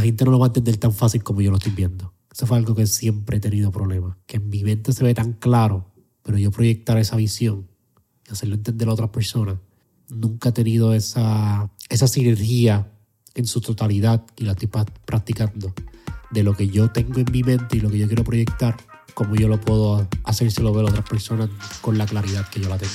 gente no lo va a entender tan fácil como yo lo estoy viendo. Eso fue algo que siempre he tenido problemas. Que en mi mente se ve tan claro, pero yo proyectar esa visión y hacerlo entender a otras personas, nunca he tenido esa, esa sinergia en su totalidad y la estoy practicando de lo que yo tengo en mi mente y lo que yo quiero proyectar, como yo lo puedo hacer si lo veo a otras personas con la claridad que yo la tengo.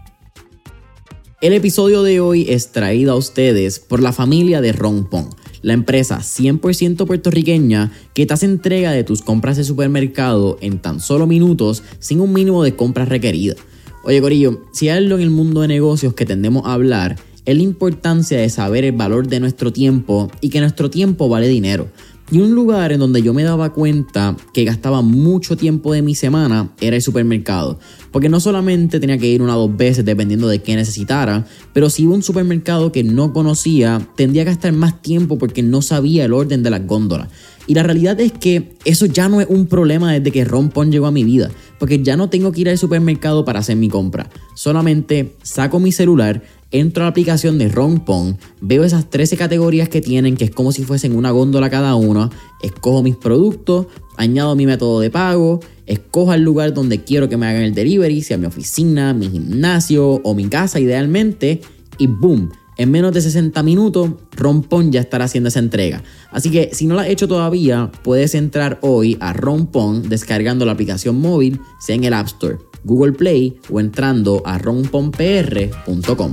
El episodio de hoy es traído a ustedes por la familia de Rompon, la empresa 100% puertorriqueña que te hace entrega de tus compras de supermercado en tan solo minutos sin un mínimo de compras requeridas. Oye Corillo, si hay algo en el mundo de negocios que tendemos a hablar, es la importancia de saber el valor de nuestro tiempo y que nuestro tiempo vale dinero. Y un lugar en donde yo me daba cuenta que gastaba mucho tiempo de mi semana era el supermercado. Porque no solamente tenía que ir una o dos veces dependiendo de qué necesitara, pero si iba a un supermercado que no conocía, tendría que gastar más tiempo porque no sabía el orden de las góndolas. Y la realidad es que eso ya no es un problema desde que Rompon llegó a mi vida, porque ya no tengo que ir al supermercado para hacer mi compra. Solamente saco mi celular, entro a la aplicación de Rompon, veo esas 13 categorías que tienen, que es como si fuesen una góndola cada una, escojo mis productos, añado mi método de pago, escojo el lugar donde quiero que me hagan el delivery, sea mi oficina, mi gimnasio o mi casa idealmente, y boom, en menos de 60 minutos, Rompon ya estará haciendo esa entrega. Así que si no la has hecho todavía, puedes entrar hoy a Rompon descargando la aplicación móvil, sea en el App Store Google Play o entrando a rompompr.com.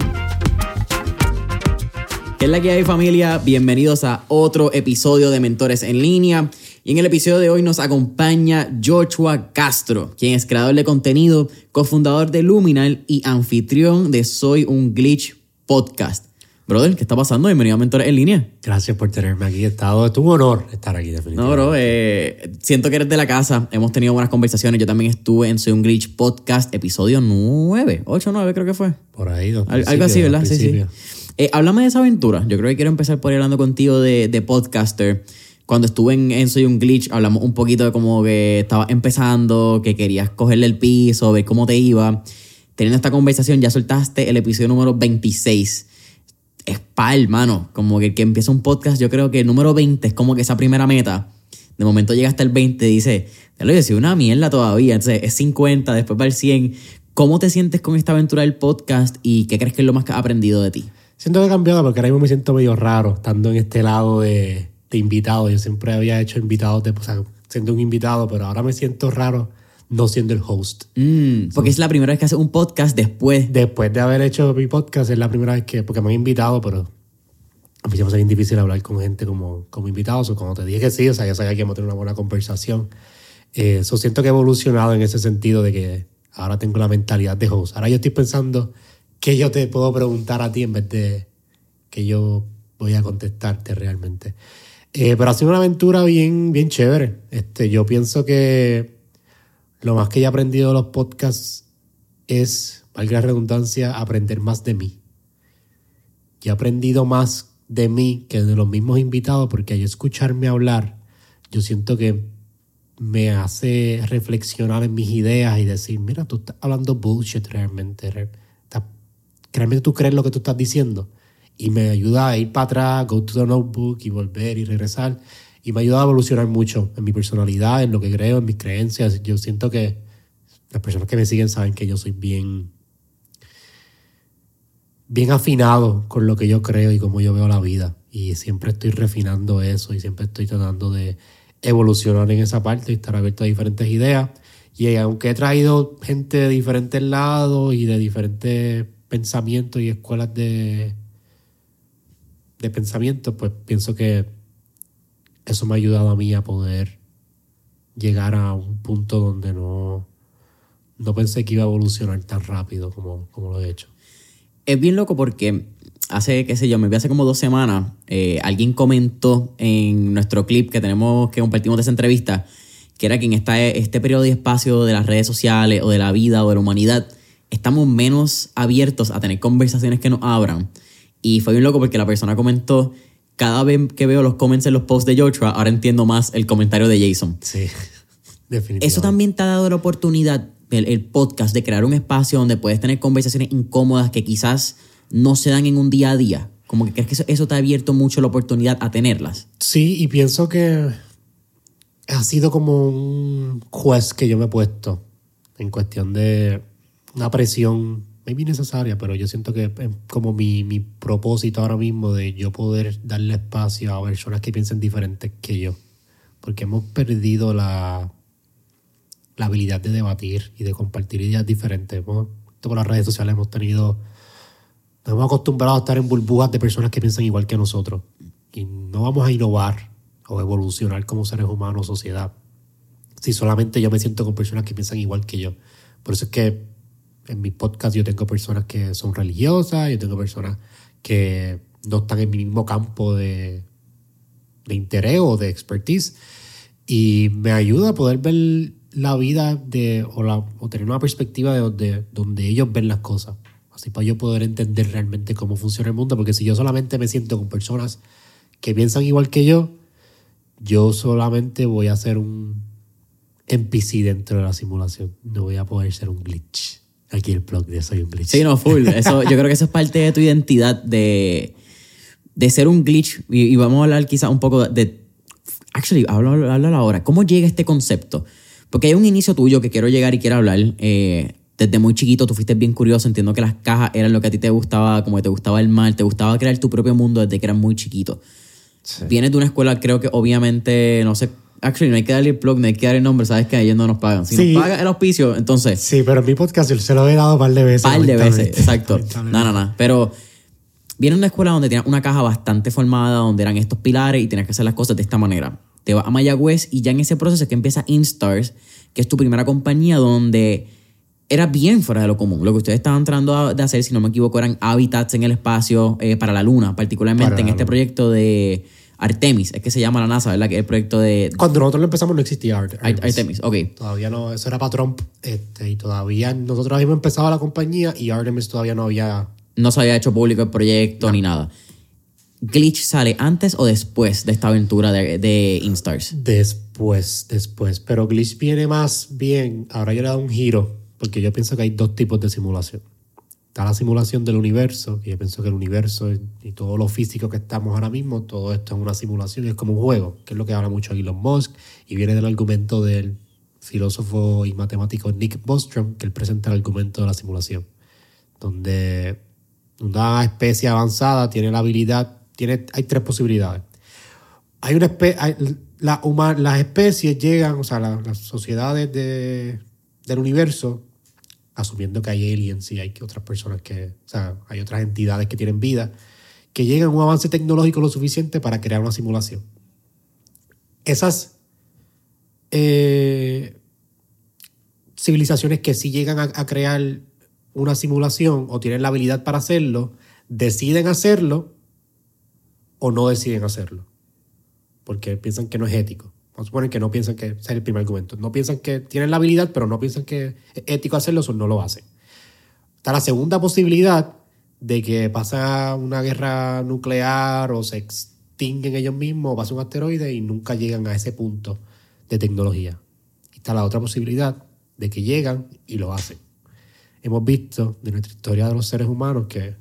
¿Qué es la que hay familia? Bienvenidos a otro episodio de Mentores en línea. Y en el episodio de hoy nos acompaña Joshua Castro, quien es creador de contenido, cofundador de Luminal y anfitrión de Soy un Glitch podcast. Brother, ¿qué está pasando? Bienvenido a Mentores en Línea. Gracias por tenerme aquí. Estado, es un honor estar aquí, definitivamente. No, bro, eh, siento que eres de la casa. Hemos tenido buenas conversaciones. Yo también estuve en Soy un Glitch Podcast, episodio 9, 8, 9 creo que fue. Por ahí, Algo así, ¿verdad? Sí, sí. Eh, háblame de esa aventura. Yo creo que quiero empezar por ir hablando contigo de, de podcaster. Cuando estuve en, Soy un Glitch, hablamos un poquito de cómo que estabas empezando, que querías cogerle el piso, ver cómo te iba. Teniendo esta conversación, ya soltaste el episodio número 26 es. Como que el que empieza un podcast, yo creo que el número 20 es como que esa primera meta. De momento llega hasta el 20 y dice, ya lo decía, una mierda todavía. Entonces es 50, después va el 100. ¿Cómo te sientes con esta aventura del podcast y qué crees que es lo más que has aprendido de ti? Siento que he cambiado porque ahora mismo me siento medio raro estando en este lado de, de invitado. Yo siempre había hecho invitados, de, o sea, siendo un invitado, pero ahora me siento raro no siendo el host. Mm, porque es la primera vez que haces un podcast después. Después de haber hecho mi podcast, es la primera vez que. Porque me han invitado, pero. A mí se me hace bien difícil hablar con gente como, como invitados. O como te dije que sí, o sea, ya sabía que íbamos a tener una buena conversación. Eso eh, siento que he evolucionado en ese sentido de que ahora tengo la mentalidad de host. Ahora yo estoy pensando que yo te puedo preguntar a ti en vez de que yo voy a contestarte realmente. Eh, pero ha sido una aventura bien, bien chévere. Este, yo pienso que lo más que he aprendido de los podcasts es, valga la redundancia, aprender más de mí. Yo he aprendido más de mí que de los mismos invitados porque al escucharme hablar, yo siento que me hace reflexionar en mis ideas y decir, mira, tú estás hablando bullshit realmente. Realmente tú crees lo que tú estás diciendo. Y me ayuda a ir para atrás, go to the notebook y volver y regresar y me ha ayudado a evolucionar mucho en mi personalidad, en lo que creo, en mis creencias. Yo siento que las personas que me siguen saben que yo soy bien, bien afinado con lo que yo creo y cómo yo veo la vida. Y siempre estoy refinando eso y siempre estoy tratando de evolucionar en esa parte y estar abierto a diferentes ideas. Y aunque he traído gente de diferentes lados y de diferentes pensamientos y escuelas de, de pensamiento, pues pienso que eso me ha ayudado a mí a poder llegar a un punto donde no, no pensé que iba a evolucionar tan rápido como, como lo he hecho. Es bien loco porque hace, qué sé yo, me vi hace como dos semanas, eh, alguien comentó en nuestro clip que tenemos, que compartimos de esa entrevista, que era que en este periodo de espacio de las redes sociales o de la vida o de la humanidad, estamos menos abiertos a tener conversaciones que nos abran. Y fue bien loco porque la persona comentó, cada vez que veo los comments en los posts de Joshua, ahora entiendo más el comentario de Jason. Sí, definitivamente. Eso también te ha dado la oportunidad, el, el podcast, de crear un espacio donde puedes tener conversaciones incómodas que quizás no se dan en un día a día. Como que crees que eso, eso te ha abierto mucho la oportunidad a tenerlas. Sí, y pienso que ha sido como un juez que yo me he puesto en cuestión de una presión, maybe necesaria, pero yo siento que es como mi, mi propósito ahora mismo de yo poder darle espacio a personas que piensen diferentes que yo. Porque hemos perdido la, la habilidad de debatir y de compartir ideas diferentes. Hemos- por las redes sociales hemos tenido nos hemos acostumbrado a estar en burbujas de personas que piensan igual que nosotros. Y no vamos a innovar o evolucionar como seres humanos o sociedad si solamente yo me siento con personas que piensan igual que yo. Por eso es que en mi podcast yo tengo personas que son religiosas, yo tengo personas que no están en mi mismo campo de, de interés o de expertise. Y me ayuda a poder ver la vida de, o, tener una perspectiva de donde ellos ven las cosas. Así para yo poder entender realmente cómo funciona el mundo. Porque si yo solamente me siento con personas que piensan igual que yo, yo solamente voy a ser un NPC dentro de la simulación. No voy a poder ser un glitch. Aquí el blog de Soy un glitch. Sí, no, full. Eso, yo creo que eso es parte de tu identidad de, de ser un glitch. Y, y vamos a hablar quizás un poco de... Actually, háblalo, háblalo ahora. ¿Cómo llega este concepto? Porque hay un inicio tuyo que quiero llegar y quiero hablar. Eh, desde muy chiquito tú fuiste bien curioso. Entiendo que las cajas eran lo que a ti te gustaba, como que te gustaba el mal, te gustaba crear tu propio mundo desde que eras muy chiquito. Vienes de una escuela, creo que obviamente, no sé... Actually, no hay que darle el plug, no hay que dar el nombre, sabes que a ellos no nos pagan. Si Sí. nos paga el auspicio, entonces... Sí, pero en mi podcast yo se lo he dado un par de veces. par de veces, exacto. No, no, no. Pero viene una escuela donde tenías una caja bastante formada, donde eran estos pilares y tenías que hacer las cosas de esta manera. Te vas a Mayagüez y ya en ese proceso es que empieza Instars, que es tu primera compañía donde era bien fuera de lo común. Lo que ustedes estaban tratando de hacer, si no me equivoco, eran hábitats en el espacio eh, para la luna, particularmente Para en este luna. proyecto de Artemis, es que se llama la NASA, ¿verdad? Que es el proyecto de Cuando nosotros lo empezamos no existía Art- Ar- Artemis. Artemis. Ok. Todavía no, eso era para Trump. Este, y todavía nosotros habíamos empezado la compañía y Artemis todavía no había. no se había hecho público el proyecto ni nada. Glitch sale antes o después de esta aventura de, de Instars. Después, después. Pero Glitch viene más bien. Ahora yo le he dado un giro, porque yo pienso que hay dos tipos de simulación. La simulación del universo, y yo pienso que el universo y todo lo físico que estamos ahora mismo, todo esto es una simulación es como un juego, que es lo que habla mucho Elon Musk, y viene del argumento del filósofo y matemático Nick Bostrom, que él presenta el argumento de la simulación, donde una especie avanzada tiene la habilidad, tiene, hay tres posibilidades. Hay una hay- las especies llegan, o sea, la- las sociedades de- del universo, asumiendo que hay aliens y hay otras personas que, o sea, hay otras entidades que tienen vida, que llegan a un avance tecnológico lo suficiente para crear una simulación. Esas eh, civilizaciones que sí llegan a crear una simulación o tienen la habilidad para hacerlo, deciden hacerlo o no deciden hacerlo porque piensan que no es ético. Vamos a que no piensan que ese es el primer argumento. No piensan que tienen la habilidad, pero no piensan que es ético hacerlo, o no lo hacen. Está la segunda posibilidad de que pasa una guerra nuclear o se extinguen ellos mismos o pasa un asteroide y nunca llegan a ese punto de tecnología. Está la otra posibilidad de que llegan y lo hacen. Hemos visto de nuestra historia de los seres humanos que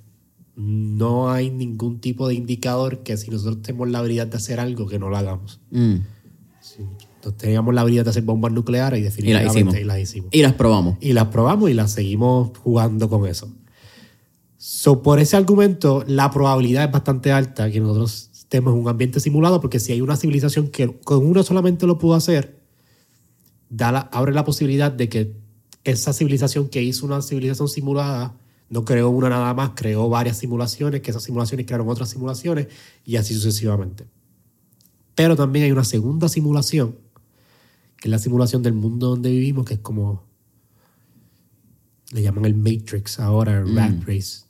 no hay ningún tipo de indicador que si nosotros tenemos la habilidad de hacer algo, que no lo hagamos. Mm. Nosotros teníamos la habilidad de hacer bombas nucleares y Y las definitivamente y las hicimos. Y las probamos. Y las probamos y las seguimos jugando con eso. So, por ese argumento, la probabilidad es bastante alta que nosotros estemos en un ambiente simulado, porque si hay una civilización que con uno solamente lo pudo hacer, da la- abre la posibilidad de que esa civilización que hizo una civilización simulada no creó una nada más, creó varias simulaciones, que esas simulaciones crearon otras simulaciones y así sucesivamente. Pero también hay una segunda simulación, que es la simulación del mundo donde vivimos, que es como le llaman el Matrix ahora, el Rat Race,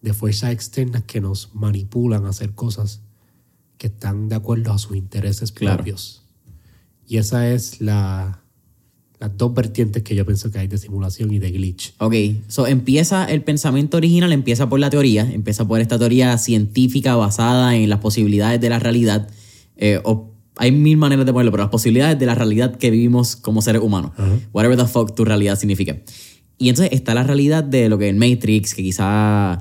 de fuerzas externas que nos manipulan a hacer cosas que están de acuerdo a sus intereses Claro. propios. Y esa es la, las dos vertientes que yo pienso que hay de simulación y de glitch. Ok, so empieza el pensamiento original, empieza por la teoría, empieza por esta teoría científica basada en las posibilidades de la realidad. Eh, o hay mil maneras de ponerlo, pero las posibilidades de la realidad que vivimos como seres humanos. Whatever the fuck tu realidad significa. Y entonces está la realidad de lo que es Matrix, que quizá.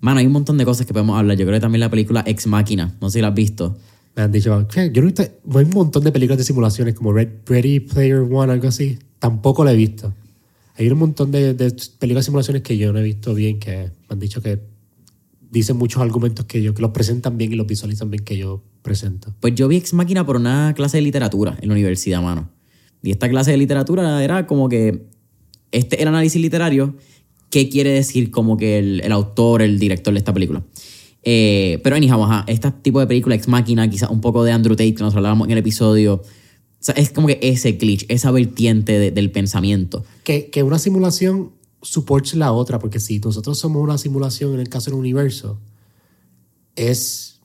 Mano, hay un montón de cosas que podemos hablar. Yo creo que también la película Ex Máquina, no sé si la has visto. Me han dicho, "Che, yo no he visto, hay un montón de películas de simulaciones como Red, Ready Player One, algo así. Tampoco la he visto. Hay un montón de, de películas de simulaciones que yo no he visto bien, que me han dicho que dicen muchos argumentos que yo, que los presentan bien y los visualizan bien que yo presento. Pues yo vi Ex Máquina por una clase de literatura en la universidad, mano. Y esta clase de literatura era como que este el análisis literario, qué quiere decir como que el, el autor, el director de esta película. Eh, pero anyhow, ajá, este tipo de película, Ex Máquina, quizás un poco de Andrew Tate, que nos hablábamos en el episodio. O sea, es como que ese glitch, esa vertiente de- del pensamiento. Que, que una simulación supporte la otra, porque si nosotros somos una simulación en el caso del universo, es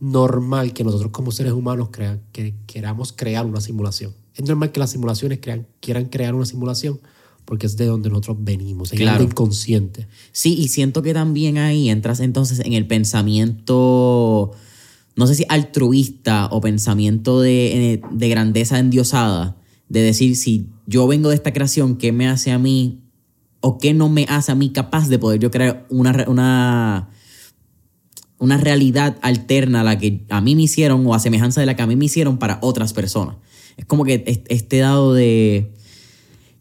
normal que nosotros como seres humanos crean, que queramos crear una simulación. Es normal que las simulaciones crean, quieran crear una simulación porque es de donde nosotros venimos, es Claro. algo inconsciente. Sí, y siento que también ahí entras entonces en el pensamiento, no sé si altruista o pensamiento de, de grandeza endiosada, de decir, si yo vengo de esta creación, ¿qué me hace a mí o qué no me hace a mí capaz de poder yo crear una, una, una realidad alterna a la que a mí me hicieron o a semejanza de la que a mí me hicieron para otras personas? Es como que es- este dado de...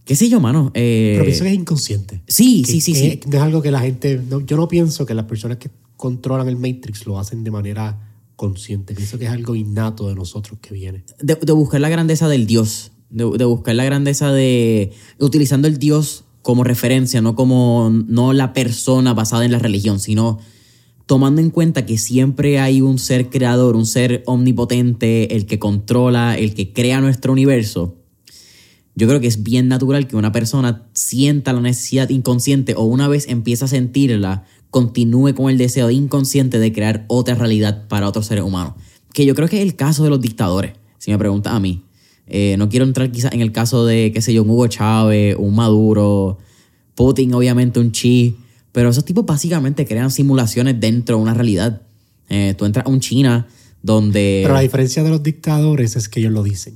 ¿Qué sé yo, mano? Eh, Pero pienso que es inconsciente. sí, Que- sí, sí, sí. Es algo que la gente. no- yo no pienso que las personas que controlan el Matrix lo hacen de manera consciente. Pienso que es algo innato de nosotros que viene. de, de buscar la grandeza del Dios, de, buscar la grandeza de utilizando el Dios como referencia, no como no la persona basada en la religión, sino tomando en cuenta que siempre hay un ser creador, un ser omnipotente, el que controla, el que crea nuestro universo. Yo creo que es bien natural que una persona sienta la necesidad inconsciente o una vez empieza a sentirla, continúe con el deseo inconsciente de crear otra realidad para otros seres humanos. Que yo creo que es el caso de los dictadores, si me preguntas a mí. Eh, no quiero entrar quizás en el caso de, qué sé yo, un Hugo Chávez, un Maduro, Putin, obviamente un Xi, pero esos tipos básicamente crean simulaciones dentro de una realidad. Eh, tú entras a un China donde... Pero la diferencia de los dictadores es que ellos lo dicen.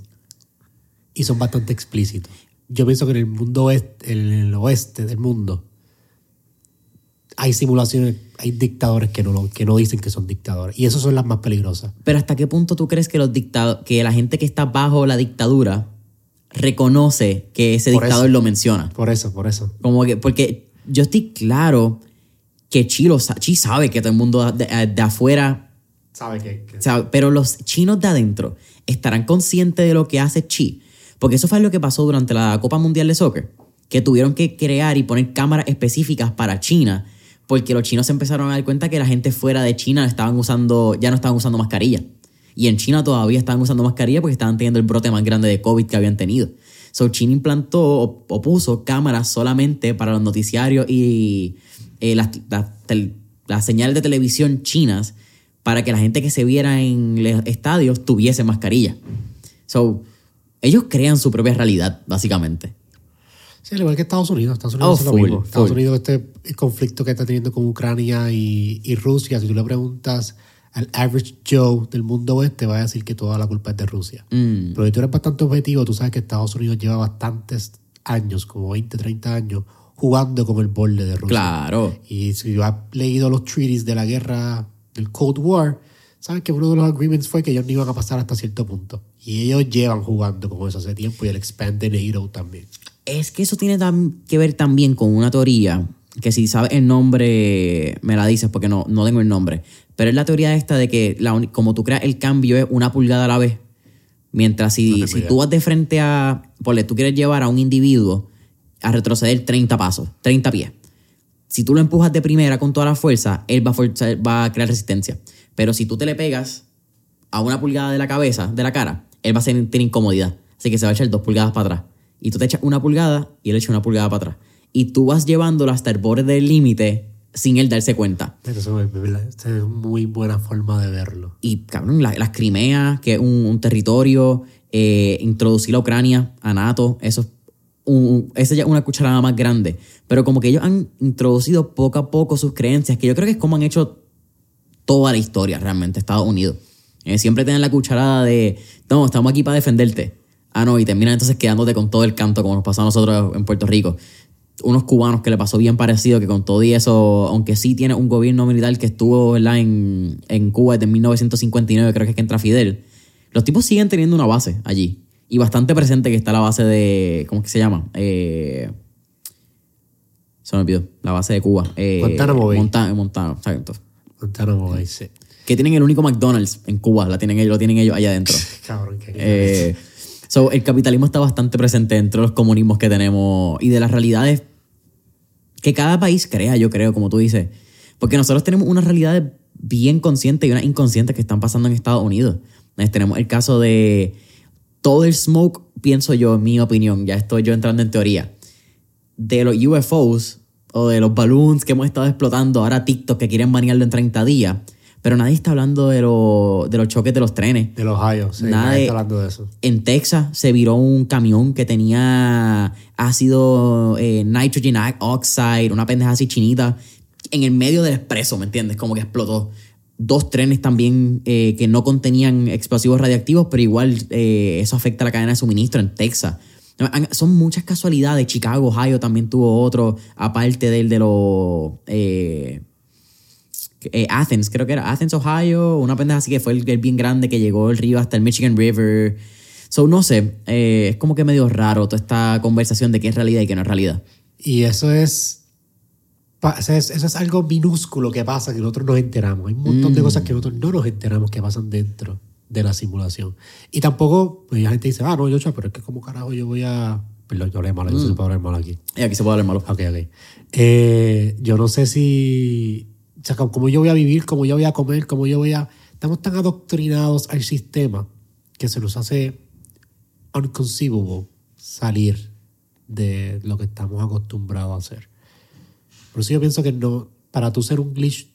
Y son bastante explícitos. Yo pienso que en el mundo en el oeste del mundo, hay simulaciones, hay dictadores que no, lo- que no dicen que son dictadores. Y esas son las más peligrosas. Pero ¿hasta qué punto tú crees que los dictado- que la gente que está bajo la dictadura reconoce que ese Por dictador eso. lo menciona? Por eso, por eso. Como que, porque yo estoy claro que Chi, lo sa- Chi sabe que todo el mundo de, de afuera, Sabe que, que- sabe, pero los chinos de adentro estarán conscientes de lo que hace Chi. Porque eso fue lo que pasó durante la Copa Mundial de Soccer, que tuvieron que crear y poner cámaras específicas para China, porque los chinos se empezaron a dar cuenta que la gente fuera de China estaban usando, ya no estaban usando mascarilla. Y en China todavía estaban usando mascarilla porque estaban teniendo el brote más grande de COVID que habían tenido. So China implantó o, puso cámaras solamente para los noticiarios y eh, las señales de televisión chinas para que la gente que se viera en los estadios tuviese mascarilla. So, ellos crean su propia realidad, básicamente. Sí, al igual que Estados Unidos. Estados Unidos Oh, hace lo full, mismo. Estados full. Unidos, este conflicto que está teniendo con Ucrania y, y Rusia, si tú le preguntas al average Joe del mundo oeste, va a decir que toda la culpa es de Rusia. Mm. Pero si tú eres bastante objetivo, tú sabes que Estados Unidos lleva bastantes años, como 20, 30 años, jugando con el borde de Rusia. Claro. Y si has leído los treaties de la guerra del Cold War, sabes que uno de los agreements fue que ellos no iban a pasar hasta cierto punto. Y ellos llevan jugando con eso hace tiempo y el Expanded NATO también. Es que eso tiene que ver también con una teoría que si sabes el nombre me la dices porque no, no tengo el nombre. Pero es la teoría esta de que la como tú creas el cambio es una pulgada a la vez. Mientras si, si tú vas de frente a, ponle, tú quieres llevar a un individuo a retroceder 30 pasos, 30 pies. Si tú lo empujas de primera con toda la fuerza, él va a, forzar- va a crear resistencia. Pero si tú te le pegas a una pulgada de la cabeza, de la cara, él va a sentir incomodidad. Así que se va a echar dos pulgadas para atrás. Y tú te echas una pulgada y él echa una pulgada para atrás. Y tú vas llevándolo hasta el borde del límite sin él darse cuenta. Eso es, ¿verdad? Esa es muy buena forma de verlo. Y cabrón, la- las Crimea, que es un, un territorio, eh, introducir a Ucrania a NATO, eso es un- un- esa ya una cucharada más grande. Pero como que ellos han introducido poco a poco sus creencias, que yo creo que es como han hecho toda la historia realmente, Estados Unidos. Eh, siempre tienen la cucharada de, no, estamos aquí para defenderte. Ah, no, y terminan entonces quedándote con todo el canto, como nos pasó a nosotros en Puerto Rico. Unos cubanos que le pasó bien parecido, que con todo y eso, aunque sí tiene un gobierno militar que estuvo ¿verdad? En, en Cuba desde 1959, creo que es que entra Fidel, los tipos siguen teniendo una base allí. Y bastante presente que está la base de, ¿cómo es que se llama? Eh, se me olvidó, la base de Cuba. Eh, Guantánamo Bay. Monta- Montano, exacto. Guantánamo Bay, sí. Que tienen el único McDonald's en Cuba, la tienen ellos, lo tienen ellos allá adentro. Cabrón, que Eh, so, el capitalismo está bastante presente dentro de los comunismos que tenemos y de las realidades que cada país crea, yo creo, como tú dices. Porque nosotros tenemos unas realidades bien conscientes y unas inconscientes que están pasando en Estados Unidos. Tenemos el caso de todo el smoke, pienso yo, en mi opinión, ya estoy yo entrando en teoría, de los UFOs o de los balloons que hemos estado explotando, ahora TikTok que quieren banearlo en 30 días, pero nadie está hablando de, lo- de los choques de los trenes. Del Ohio, sí. Nadie de- está hablando de eso. En Texas se viró un camión que tenía ácido eh, nitrogen oxide, una pendeja así chinita, en el medio del expreso, ¿me entiendes? Como que explotó. Dos trenes también eh, que no contenían explosivos radiactivos, pero igual eh, eso afecta a la cadena de suministro en Texas. Son muchas casualidades. Chicago, Ohio también tuvo otro, aparte del de los... eh, Athens, creo que era Athens, Ohio, una pendeja así que fue el, el bien grande que llegó el río hasta el Michigan River. So, no sé, eh, es como que medio raro toda esta conversación de qué es realidad y qué no es realidad. Y eso es, eso es. Algo minúsculo que pasa que nosotros nos enteramos. Hay un montón de cosas que nosotros no nos enteramos que pasan dentro de la simulación. Y tampoco, pues la gente dice, ah, no, yo, pero es que como carajo yo voy a. Perdón, yo hablé malo, yo se puedo hablar malo aquí. Y aquí se puede hablar malo. Ok, ok. Eh, yo no sé si. Sea, yo voy a vivir, cómo yo voy a comer, cómo yo voy a. Estamos tan adoctrinados al sistema que se nos hace unconceivable salir de lo que estamos acostumbrados a hacer. Por eso yo pienso que no. Para tú ser un glitch,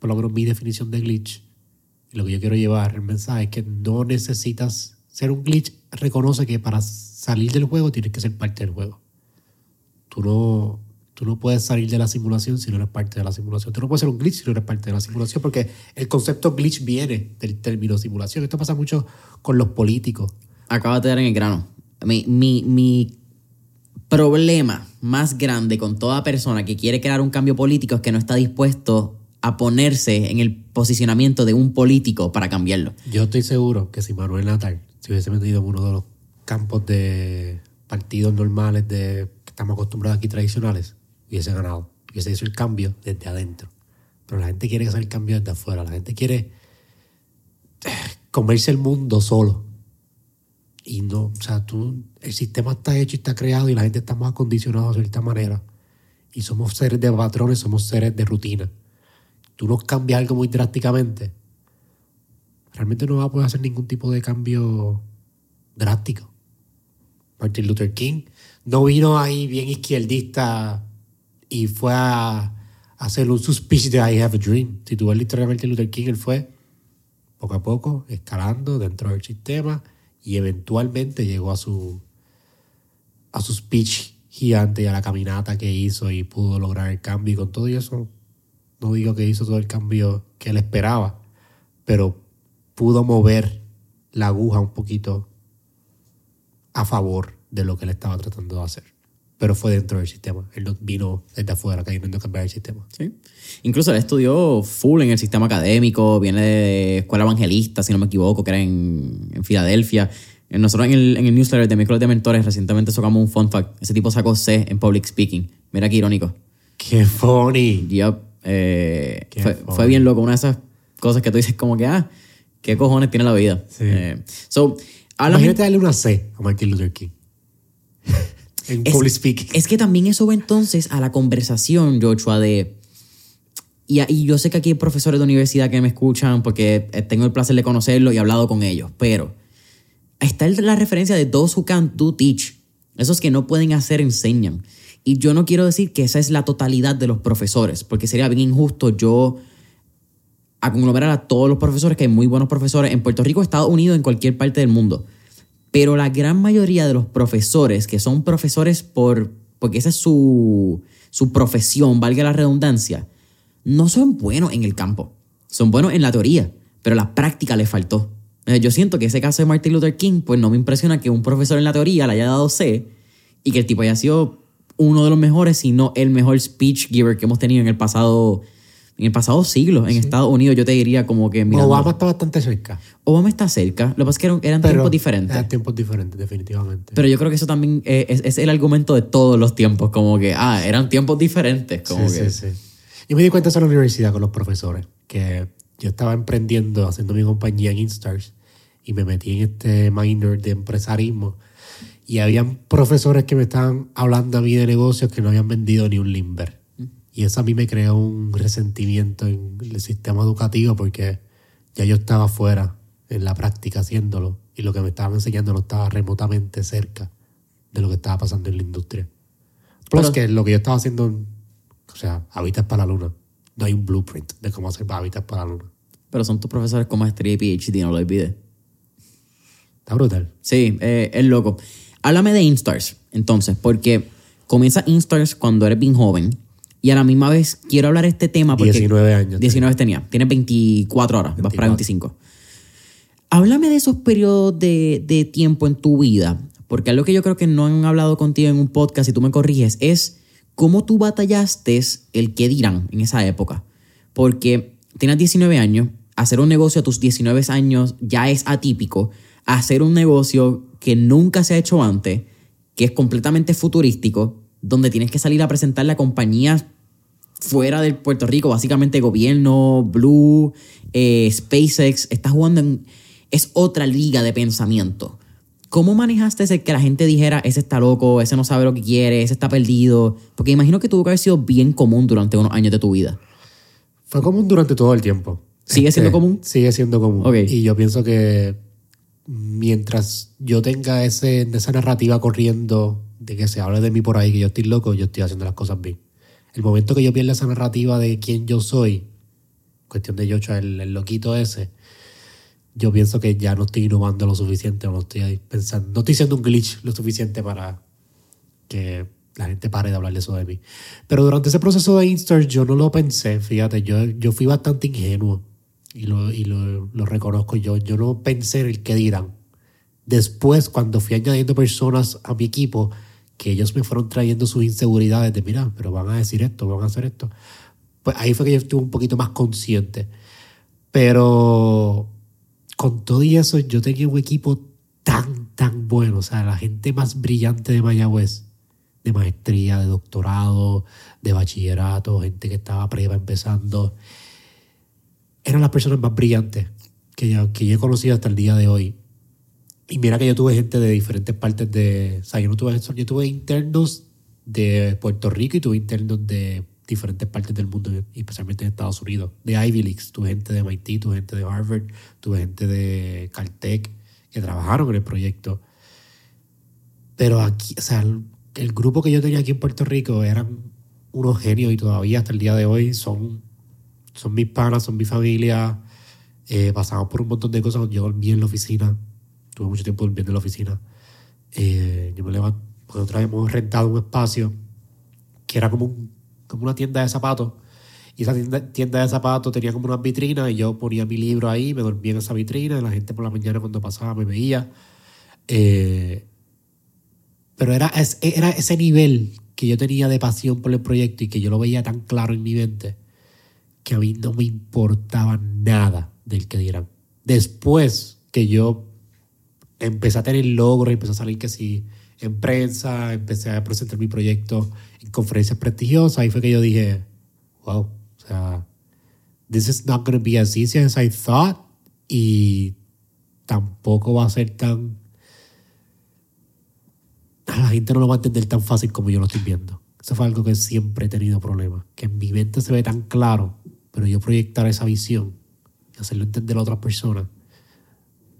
por lo menos mi definición de glitch, y lo que yo quiero llevar, el mensaje es que no necesitas ser un glitch. Reconoce que para salir del juego tienes que ser parte del juego. Tú no, tú no puedes salir de la simulación si no eres parte de la simulación. Tú no puedes ser un glitch si no eres parte de la simulación, porque el concepto glitch viene del término simulación. Esto pasa mucho con los políticos. Acabas de dar en el grano. Mi, mi, mi problema más grande con toda persona que quiere crear un cambio político es que no está dispuesto a ponerse en el posicionamiento de un político para cambiarlo. Yo estoy seguro que si Manuel Natal se hubiese metido en uno de los campos de partidos normales de, que estamos acostumbrados aquí tradicionales, hubiese ganado. Hubiese hecho el cambio desde adentro. Pero la gente quiere hacer el cambio desde afuera. La gente quiere eh, comerse el mundo solo. Y no, o sea, tú, el sistema está hecho y está creado y la gente estamos acondicionados de cierta manera. Y somos seres de patrones, somos seres de rutina. Tú nos cambias algo muy drásticamente, realmente no va a poder hacer ningún tipo de cambio drástico. Martin Luther King no vino ahí bien izquierdista y fue a hacer un speech de I have a dream. Si tú ves la historia Luther King, él fue poco a poco escalando dentro del sistema y eventualmente llegó a su a su speech gigante y a la caminata que hizo y pudo lograr el cambio y con todo eso no digo que hizo todo el cambio que él esperaba, pero pudo mover la aguja un poquito a favor de lo que él estaba tratando de hacer. Pero fue dentro del sistema. Él no vino desde afuera queriendo cambiar el sistema. Sí. Incluso él estudió full en el sistema académico, viene de escuela evangelista, si no me equivoco, que era en, en Filadelfia. Eh, Nosotros en el, en el newsletter de Miércoles de Mentores recientemente sacamos un fun fact. Ese tipo sacó C en Public Speaking. Mira qué irónico. ¡Qué funny! Yup. Eh, Qué fue, funny. fue bien loco. Una de esas cosas que tú dices como que, ah, ¿qué cojones tiene la vida? Sí. Eh, so, Imagínate darle una C a Martin Luther King. en Es- public speaking. Es que también eso va entonces a la conversación, Joshua, de... Y, y yo sé que aquí hay profesores de universidad que me escuchan porque eh, tengo el placer de conocerlos y he hablado con ellos, pero está la referencia de those who can do teach. Esos que no pueden hacer enseñan. Y yo no quiero decir que esa es la totalidad de los profesores, porque sería bien injusto yo a conglomerar a todos los profesores, que hay muy buenos profesores en Puerto Rico, Estados Unidos, en cualquier parte del mundo. Pero la gran mayoría de los profesores, que son profesores por, porque esa es su, su profesión, valga la redundancia, no son buenos en el campo. Son buenos en la teoría, pero la práctica les faltó. Eh, Yo siento que ese caso de Martin Luther King, pues no me impresiona que un profesor en la teoría le haya dado C y que el tipo haya sido uno de los mejores, si no el mejor speech giver que hemos tenido en el pasado, en el pasado siglo en Estados Unidos. Yo te diría como que mira, Obama está bastante cerca. Obama está cerca. Lo que pasa es que eran, eran Pero tiempos diferentes. Eran tiempos diferentes, definitivamente. Pero yo creo que eso también es, es el argumento de todos los tiempos, como que, ah, eran tiempos diferentes. Como sí, que, sí, sí. Yo me di cuenta eso en la universidad con los profesores, que yo estaba emprendiendo, haciendo mi compañía en Instars y me metí en este minor de empresarismo y habían profesores que me estaban hablando a mí de negocios que no habían vendido ni un limber. Y eso a mí me creó un resentimiento en el sistema educativo porque ya yo estaba fuera en la práctica haciéndolo y lo que me estaban enseñando no estaba remotamente cerca de lo que estaba pasando en la industria. Plus Pero- que lo que yo estaba haciendo, o sea, Hábitats para la Luna. No hay un blueprint de cómo hacer Hábitats para la Luna. Pero son tus profesores con maestría y PhD, no lo olvides. Está brutal. Sí, eh, es loco. Háblame de Instars, entonces, porque comienza Instars cuando eres bien joven y a la misma vez quiero hablar de este tema porque... 19 años. 19 tenía. Tienes 24 ahora, vas para 24. 25. Háblame de esos periodos de, de tiempo en tu vida, porque algo que yo creo que no han hablado contigo en un podcast, y tú me corriges, es cómo tú batallaste el qué dirán en esa época. Porque tienes 19 años, hacer un negocio a tus 19 años ya es atípico, hacer un negocio que nunca se ha hecho antes, que es completamente futurístico, donde tienes que salir a presentarle a compañías fuera del Puerto Rico, básicamente gobierno, Blue, eh, SpaceX, estás jugando en... Es otra liga de pensamiento. ¿Cómo manejaste ese que la gente dijera, ese está loco, ese no sabe lo que quiere, ese está perdido? Porque imagino que tuvo que haber sido bien común durante unos años de tu vida. Fue común durante todo el tiempo. Este, ¿Sigue siendo común? Sigue siendo común. Ok. Y yo pienso que mientras yo tenga ese, esa narrativa corriendo de que se hable de mí por ahí, que yo estoy loco, yo estoy haciendo las cosas bien. El momento que yo pierda esa narrativa de quién yo soy, cuestión de Yocho, el, el loquito ese, yo pienso que ya no estoy innovando lo suficiente, o no estoy pensando, no estoy siendo un glitch lo suficiente para que la gente pare de hablar de eso de mí. Pero durante ese proceso de Instars yo no lo pensé, fíjate, yo, yo fui bastante ingenuo y, lo, y lo, lo reconozco yo. Yo no pensé en el qué dirán. Después, cuando fui añadiendo personas a mi equipo, que ellos me fueron trayendo sus inseguridades de, mira, pero van a decir esto, van a hacer esto. Pues ahí fue que yo estuve un poquito más consciente. Pero con todo y eso, yo tenía un equipo tan, tan bueno. O sea, la gente más brillante de Mayagüez, de maestría, de doctorado, de bachillerato, gente que estaba prueba empezando, eran las personas más brillantes que yo, que yo he conocido hasta el día de hoy. Y mira que yo tuve gente de diferentes partes de... O sea, yo no tuve... Yo tuve internos de Puerto Rico y tuve internos de diferentes partes del mundo, especialmente en Estados Unidos. De Ivy Leagues, tuve gente de MIT, tuve gente de Harvard, tuve gente de Caltech que trabajaron en el proyecto. Pero aquí, o sea, el, el grupo que yo tenía aquí en Puerto Rico eran unos genios y todavía hasta el día de hoy son, son mis panas, son mi familia. Eh, pasamos por un montón de cosas. Yo dormí en la oficina, tuve mucho tiempo durmiendo en la oficina. Eh, yo me levanto, otra vez hemos rentado un espacio que era como, como una tienda de zapatos. Y esa tienda, tienda de zapatos tenía como unas vitrinas y yo ponía mi libro ahí, me dormía en esa vitrina y la gente por la mañana cuando pasaba me veía. Eh, pero era, era ese nivel que yo tenía de pasión por el proyecto y que yo lo veía tan claro en mi mente que a mí no me importaba nada del que dieran. Después que yo empecé a tener logros, empecé a salir que sí en prensa, empecé a presentar mi proyecto en conferencias prestigiosas, ahí fue que yo dije, wow, o sea, this is not going to be as easy as I thought y tampoco va a ser tan... La gente no lo va a entender tan fácil como yo lo estoy viendo. Eso fue algo que siempre he tenido problemas, que en mi mente se ve tan claro, pero yo proyectar esa visión y hacerlo entender a otras personas,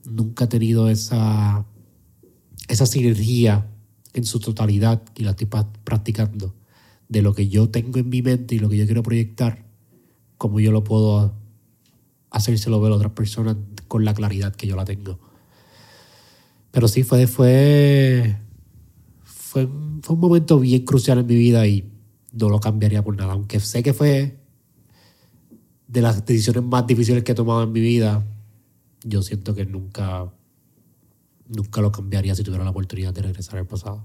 nunca he tenido esa, esa sinergia en su totalidad y la estoy practicando, de lo que yo tengo en mi mente y lo que yo quiero proyectar, cómo yo lo puedo hacérselo ver a otras personas con la claridad que yo la tengo. Pero sí, fue, fue, fue, fue un momento bien crucial en mi vida y no lo cambiaría por nada. Aunque sé que fue de las decisiones más difíciles que he tomado en mi vida, yo siento que nunca, nunca lo cambiaría si tuviera la oportunidad de regresar al pasado.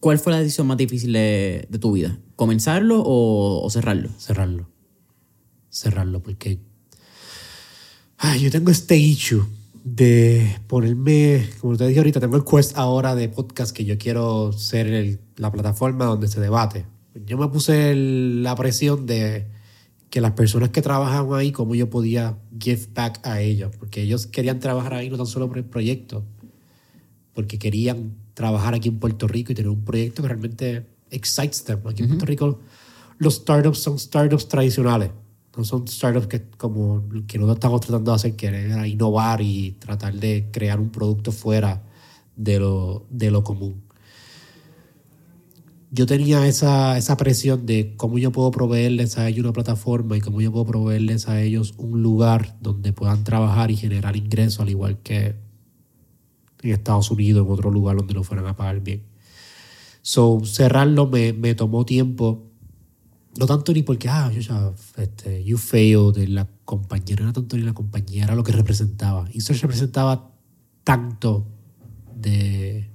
¿Cuál fue la decisión más difícil de, de tu vida? ¿Comenzarlo o, o cerrarlo? Cerrarlo. Cerrarlo, porque ay, yo tengo este issue de ponerme, como te dije ahorita, tengo el quest ahora de podcast que yo quiero ser el- la plataforma donde se debate. Yo me puse el- la presión de que las personas que trabajan ahí, cómo yo podía give back a ellos, porque ellos querían trabajar ahí no tan solo por el proyecto, porque querían trabajar aquí en Puerto Rico y tener un proyecto que realmente excites them. Aquí en Puerto Rico los startups son startups tradicionales, no son startups que como que nosotros estamos tratando de hacer, que era innovar y tratar de crear un producto fuera de lo, de lo común. Yo tenía esa, esa presión de cómo yo puedo proveerles a ellos una plataforma y cómo yo puedo proveerles a ellos un lugar donde puedan trabajar y generar ingresos, al igual que en Estados Unidos, en otro lugar donde lo fueran a pagar bien. So, cerrarlo me, me tomó tiempo. No tanto ni porque, ah, yo ya, este, you failed, la compañía, no tanto ni la compañía, era lo que representaba. Y eso representaba tanto de,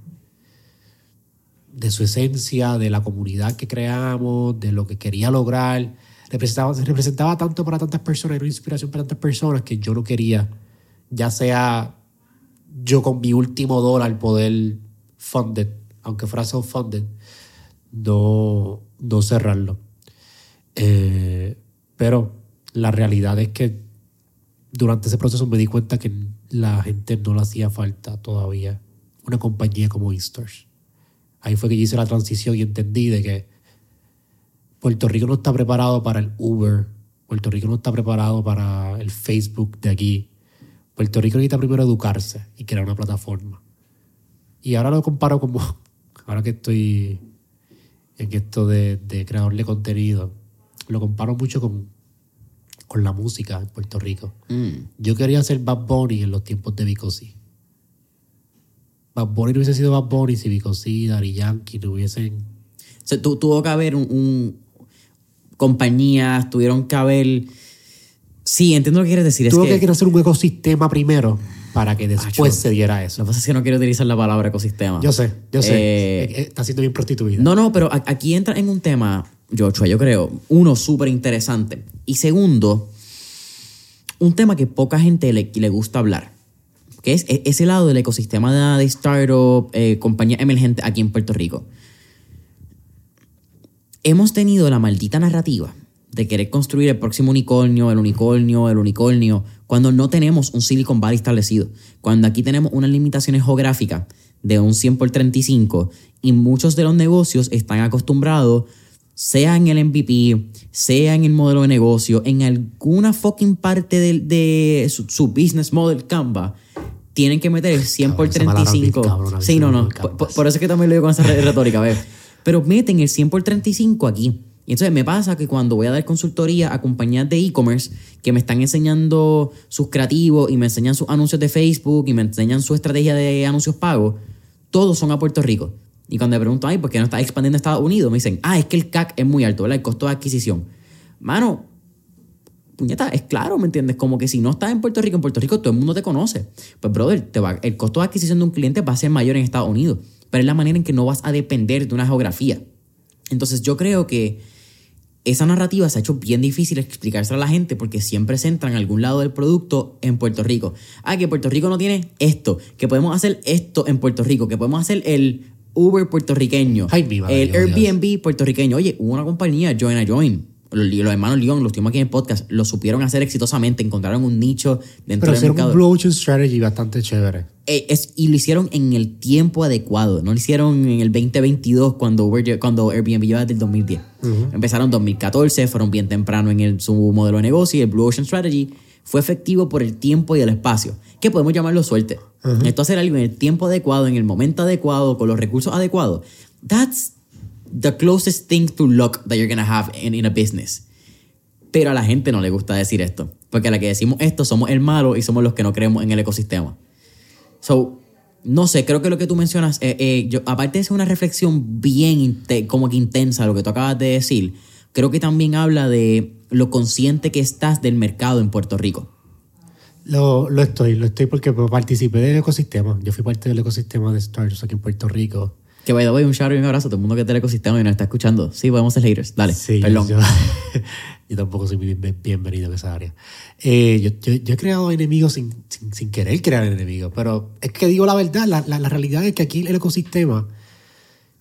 de su esencia, de la comunidad que creamos, de lo que quería lograr. Representaba, representaba tanto para tantas personas, era una inspiración para tantas personas que yo no quería, ya sea yo con mi último dólar poder funded, aunque fuera self-funded, no, no cerrarlo. Eh, pero la realidad es que durante ese proceso me di cuenta que la gente no le hacía falta todavía una compañía como Instars. Ahí fue que yo hice la transición y entendí de que Puerto Rico no está preparado para el Uber, Puerto Rico no está preparado para el Facebook de aquí. Puerto Rico necesita primero educarse y crear una plataforma. Y ahora lo comparo como, ahora que estoy en esto de, de creador de contenido, lo comparo mucho con, con la música en Puerto Rico. Mm. Yo quería ser Bad Bunny en los tiempos de Vico C. Bad Bunny no hubiese sido Bad Bunny si Vico Daddy Yankee no hubiesen... O sea, tu- tuvo que haber un, un- compañías, tuvieron que haber... Sí, entiendo lo que quieres decir. Es Tuvo que, que hacer un ecosistema primero para que después Acho. se diera eso. Lo que pasa es que no quiero utilizar la palabra ecosistema. Yo sé, yo sé. Eh, Está siendo bien prostituida. No, no, pero aquí entra en un tema, Joshua, yo creo, uno, súper interesante. Y segundo, un tema que poca gente le, le gusta hablar, que es ese lado del ecosistema de, startup, eh, compañía emergente aquí en Puerto Rico. Hemos tenido la maldita narrativa de querer construir el próximo unicornio, el unicornio, el unicornio, cuando no tenemos un Silicon Valley establecido, cuando aquí tenemos unas limitaciones geográficas de un 100 por 35 y muchos de los negocios están acostumbrados, sea en el MVP, sea en el modelo de negocio, en alguna fucking parte de, su, su business model Canva, tienen que meter el 100 por Cabrón, esa palabra bien 35. cabrona, Sí, no, no. Por, eso es que también lo digo con esa re- retórica, ¿ves? Pero meten el 100 por 35 aquí. Y entonces me pasa que cuando voy a dar consultoría a compañías de e-commerce que me están enseñando sus creativos y me enseñan sus anuncios de Facebook y me enseñan su estrategia de anuncios pagos, todos son a Puerto Rico. Y cuando le pregunto, ay, ¿por qué no estás expandiendo a Estados Unidos? Me dicen, ah, es que el CAC es muy alto, ¿verdad? El costo de adquisición. Mano, puñeta, es claro, ¿me entiendes? Como que si no estás en Puerto Rico, en Puerto Rico todo el mundo te conoce. Pues, brother, te va, el costo de adquisición de un cliente va a ser mayor en Estados Unidos, pero es la manera en que no vas a depender de una geografía. Entonces, yo creo que esa narrativa se ha hecho bien difícil explicársela a la gente porque siempre se entra en algún lado del producto en Puerto Rico. Ah, que Puerto Rico no tiene esto, que podemos hacer esto en Puerto Rico, que podemos hacer el Uber puertorriqueño, Ay, el Dios. Airbnb puertorriqueño. Oye, hubo una compañía, Join a Join. Los, hermanos León, los tuvimos aquí en el podcast, lo supieron hacer exitosamente, encontraron un nicho dentro Pero del mercado. un Blue Ocean Strategy bastante chévere. Eh, es- y lo hicieron en el tiempo adecuado. No lo hicieron en el 2022 cuando, Uber- cuando Airbnb lleva desde el 2010. Empezaron en 2014, fueron bien temprano en el- su modelo de negocio y el Blue Ocean Strategy fue efectivo por el tiempo y el espacio, que podemos llamarlo suerte. Esto hacer algo en el tiempo adecuado, en el momento adecuado, con los recursos adecuados. that's the closest thing to luck that you're gonna have in, in a business. Pero a la gente no le gusta decir esto. Porque a la que decimos esto somos el malo y somos los que no creemos en el ecosistema. So, no sé, creo que lo que tú mencionas, eh, eh, yo, aparte de ser una reflexión bien como que intensa, lo que tú acabas de decir, creo que también habla de lo consciente que estás del mercado en Puerto Rico. Lo, lo estoy, lo estoy porque participé del ecosistema. Yo fui parte del ecosistema de startups aquí en Puerto Rico. Que vaya, doy un shout y un abrazo a todo el mundo que está en el ecosistema y nos está escuchando. Sí, podemos ser haters. Dale, sí, perdón. Yo, tampoco soy bienvenido en esa área. Eh, yo, yo, he creado enemigos sin, sin, sin, querer crear enemigos, pero es que digo la verdad, la, la, la, realidad es que aquí el ecosistema,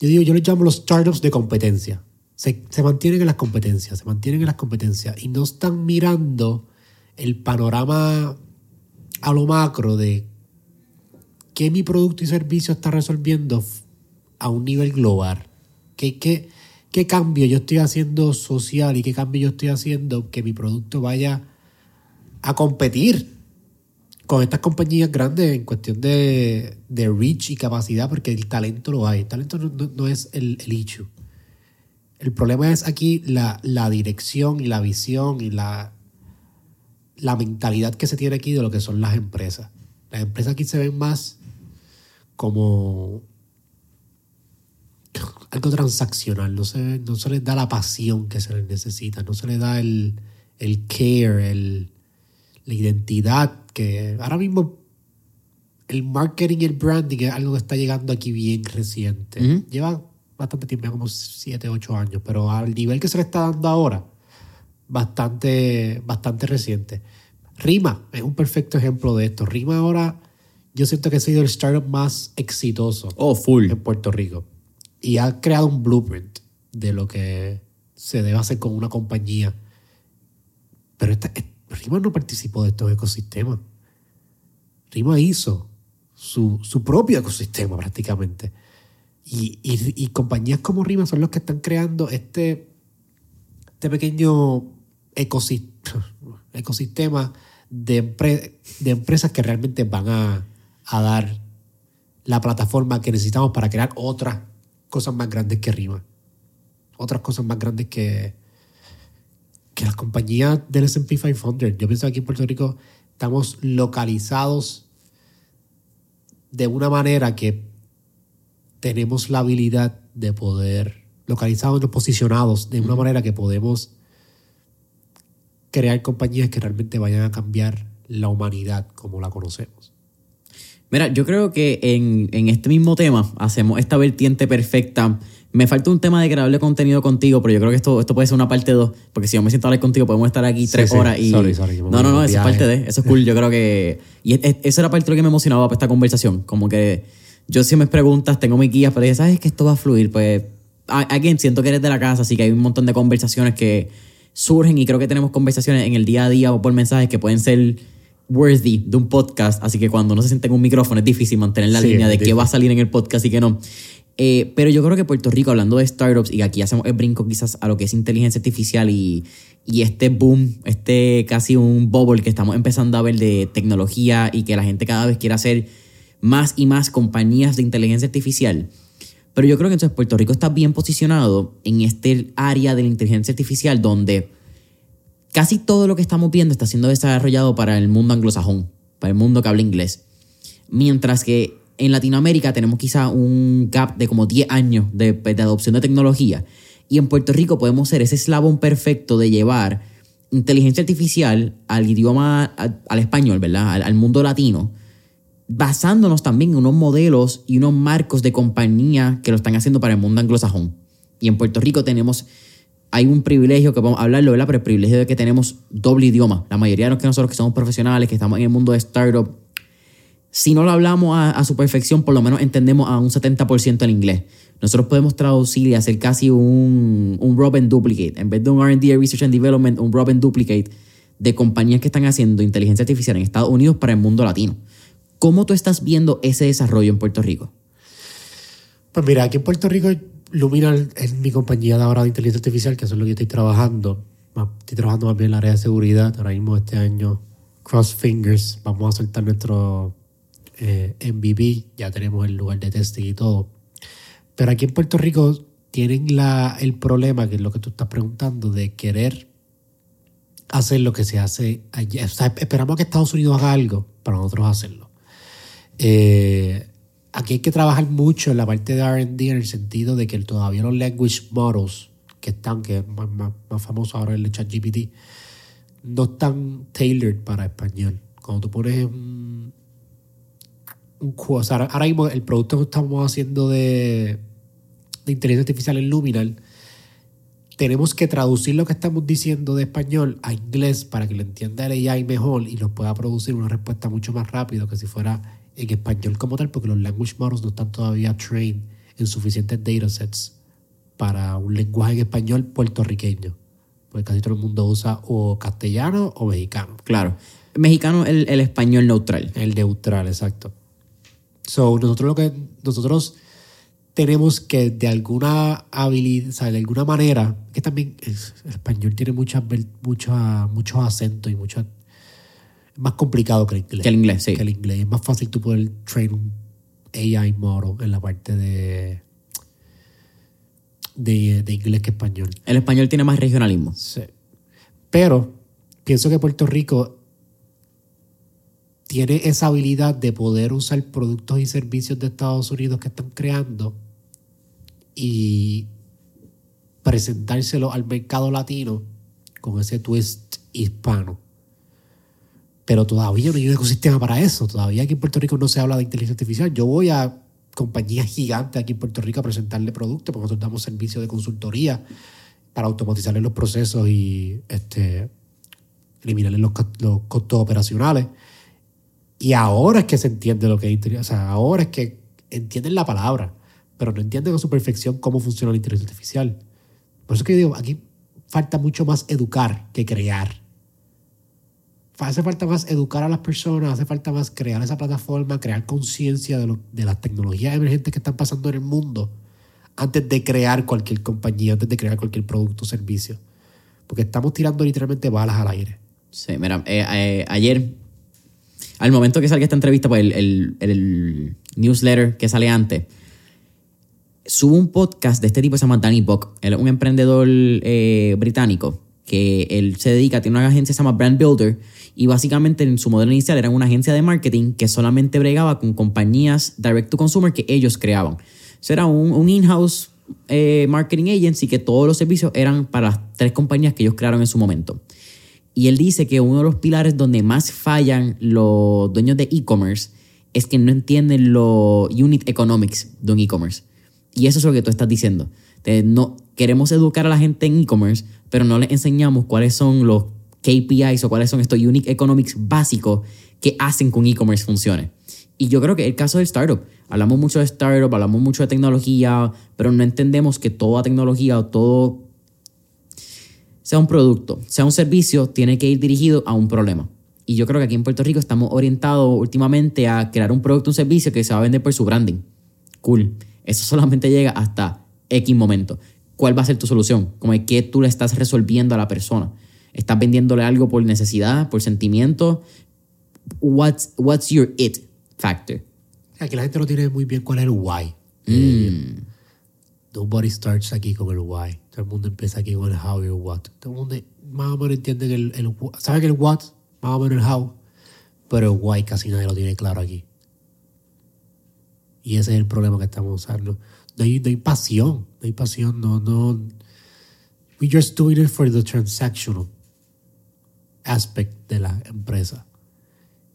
yo digo, yo les llamo los startups de competencia. Se, se mantienen en las competencias, se mantienen en las competencias y no están mirando el panorama a lo macro de qué mi producto y servicio está resolviendo a un nivel global. ¿Qué, qué, qué cambio yo estoy haciendo social y qué cambio yo estoy haciendo que mi producto vaya a competir con estas compañías grandes en cuestión de, de reach y capacidad, porque el talento lo hay. El talento no, es el, el. El problema es aquí la, la dirección y la visión y la, la mentalidad que se tiene aquí de lo que son las empresas. Las empresas aquí se ven más como algo transaccional, no se, no se les da la pasión que se les necesita, no se les da el, el care, el, la identidad que ahora mismo el marketing y el branding es algo que está llegando aquí bien reciente. Lleva bastante tiempo, como 7, 8 años, pero al nivel que se le está dando ahora, bastante, bastante reciente. Rima es un perfecto ejemplo de esto. Rima ahora, yo siento que ha sido el startup más exitoso oh, full. en Puerto Rico. Y ha creado un blueprint de lo que se debe hacer con una compañía. Pero Rima no participó de estos ecosistemas. Rima hizo su, su propio ecosistema prácticamente. Y, y, compañías como Rima son los que están creando este, este pequeño ecosistema de, de empresas que realmente van a, a, dar la plataforma que necesitamos para crear otras cosas más grandes que Rima. Otras cosas más grandes que, que las compañías del SP 500. Yo pienso que aquí en Puerto Rico estamos localizados de una manera que tenemos la habilidad de poder, localizados, posicionados de una manera que podemos crear compañías que realmente vayan a cambiar la humanidad como la conocemos. Mira, yo creo que en, en este mismo tema hacemos esta vertiente perfecta. Me falta un tema de creable contenido contigo, pero yo creo que esto, esto puede ser una parte 2, porque si yo me siento a hablar contigo podemos estar aquí tres horas y... Sorry, sorry, no, no, no, eso es parte de, eso es cool, yo creo que... Y esa era parte de lo que me emocionaba para esta conversación, como que yo si me preguntas, tengo mis guías, pero ya sabes que esto va a fluir, pues... Alguien, siento que eres de la casa, así que hay un montón de conversaciones que surgen y creo que tenemos conversaciones en el día a día o por mensajes que pueden ser worthy de un podcast, así que cuando no se siente en un micrófono es difícil mantener la línea de qué va a salir en el podcast y qué no. Eh, pero yo creo que Puerto Rico, hablando de startups, y aquí hacemos el brinco quizás a lo que es inteligencia artificial y, y este boom, este casi un bubble que estamos empezando a ver de tecnología y que la gente cada vez quiere hacer más y más compañías de inteligencia artificial. Pero yo creo que entonces Puerto Rico está bien posicionado en este área de la inteligencia artificial donde casi todo lo que estamos viendo está siendo desarrollado para el mundo anglosajón, para el mundo que habla inglés. Mientras que en Latinoamérica tenemos quizá un gap de como 10 años de, adopción de tecnología. Y en Puerto Rico podemos ser ese eslabón perfecto de llevar inteligencia artificial al idioma, al, español, ¿verdad? al, mundo latino basándonos también en unos modelos y unos marcos de compañía que lo están haciendo para el mundo anglosajón. Y en Puerto Rico tenemos, hay un privilegio que vamos a hablarlo, ¿verdad? Pero el privilegio de que tenemos doble idioma. La mayoría de nosotros que somos profesionales, que estamos en el mundo de startup, si no lo hablamos a, su perfección, por lo menos entendemos a un 70% el inglés. Nosotros podemos traducir y hacer casi un, un Robin Duplicate. En vez de un RD, Research and Development, un Robin Duplicate de compañías que están haciendo inteligencia artificial en Estados Unidos para el mundo latino. ¿Cómo tú estás viendo ese desarrollo en Puerto Rico? Pues mira, aquí en Puerto Rico Lumina es mi compañía de ahora de inteligencia artificial, que es lo que yo estoy trabajando. Estoy trabajando más bien en el área de seguridad. Ahora mismo este año, cross fingers, vamos a soltar nuestro eh, MVP. Ya tenemos el lugar de testing y todo. Pero aquí en Puerto Rico tienen la, el problema, que es lo que tú estás preguntando, de querer hacer lo que se hace allá. O sea, esperamos que Estados Unidos haga algo para nosotros hacerlo. Eh, aquí hay que trabajar mucho en la parte de RD en el sentido de que todavía los language models que están, que es más, más, famoso ahora el ChatGPT, no están tailored para español. Cuando tú pones un, un o sea, ahora mismo el producto que estamos haciendo de, de inteligencia artificial en Luminal, tenemos que traducir lo que estamos diciendo de español a inglés para que lo entienda el AI mejor y nos pueda producir una respuesta mucho más rápido que si fuera en español como tal, porque los language models no están todavía trained en suficientes datasets para un lenguaje en español puertorriqueño. Porque casi todo el mundo usa o castellano o mexicano. Claro. Mexicano, el, el español neutral. El neutral, exacto. So, nosotros lo que nosotros tenemos que de alguna habilidad, o sea, de alguna manera, que también el español tiene muchas mucha, muchos acentos y muchas más complicado que el inglés. Que el inglés, sí. Que el inglés. Es más fácil tú poder train un AI model en la parte de, de, de inglés que español. El español tiene más regionalismo. Sí. Pero pienso que Puerto Rico tiene esa habilidad de poder usar productos y servicios de Estados Unidos que están creando y presentárselo al mercado latino con ese twist hispano. Pero todavía no hay un ecosistema para eso. Todavía aquí en Puerto Rico no se habla de inteligencia artificial. Yo voy a compañías gigantes aquí en Puerto Rico a presentarle productos, porque nosotros damos servicio de consultoría para automatizarle los procesos y este, eliminarle los, co- los costos operacionales. Y ahora es que se entiende lo que es inteligencia. O sea, ahora es que entienden la palabra, pero no entienden a su perfección cómo funciona la inteligencia artificial. Por eso que yo digo, aquí falta mucho más educar que crear. Hace falta más educar a las personas, hace falta más crear esa plataforma, crear conciencia de, las tecnologías emergentes que están pasando en el mundo antes de crear cualquier compañía, antes de crear cualquier producto o servicio. Porque estamos tirando literalmente balas al aire. Sí, mira, eh, eh, ayer, al momento que salga esta entrevista, pues el newsletter que sale antes, subo un podcast de este tipo que se llama Danny Buck. Él es un emprendedor eh, británico que él se dedica, tiene una agencia que se llama Brand Builder y básicamente en su modelo inicial era una agencia de marketing que solamente bregaba con compañías direct to consumer que ellos creaban. Eso era un, in-house eh, marketing agency que todos los servicios eran para las tres compañías que ellos crearon en su momento. Y él dice que uno de los pilares donde más fallan los dueños de e-commerce es que no entienden los unit economics de un e-commerce. Y eso es lo que tú estás diciendo. Te- no, queremos educar a la gente en e-commerce, pero no les enseñamos cuáles son los KPIs o cuáles son estos unit economics básicos que hacen que un e-commerce funcione. Y yo creo que el caso del startup, hablamos mucho de startup, hablamos mucho de tecnología, pero no entendemos que toda tecnología o todo sea un producto, sea un servicio, tiene que ir dirigido a un problema. Y yo creo que aquí en Puerto Rico estamos orientados últimamente a crear un producto, un servicio que se va a vender por su branding. Cool. Eso solamente llega hasta X momento. ¿Cuál va a ser tu solución? Como es que tú le estás resolviendo a la persona. ¿Estás vendiéndole algo por necesidad, por sentimiento? What's, what's your it factor? Aquí la gente no tiene muy bien cuál es el why. Eh, Nobody starts aquí con el why. Todo el mundo empieza aquí con el how y el what. Todo el mundo más o menos entiende el, el wh- sabe que el what, más o menos el how, pero el why casi nadie lo tiene claro aquí. Y ese es el problema que estamos usando. No hay, hay pasión, no hay pasión, no, no. We just doing it for the transactional aspect de la empresa.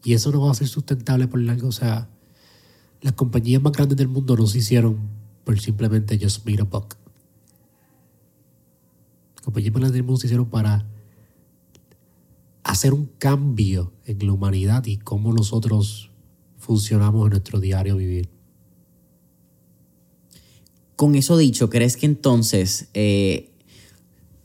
Y eso no va a ser sustentable por largo. O sea, las compañías más grandes del mundo no se hicieron por simplemente just made a buck. Las compañías más grandes del mundo se hicieron para hacer un cambio en la humanidad y cómo nosotros funcionamos en nuestro diario vivir. Con eso dicho, ¿crees que entonces, eh,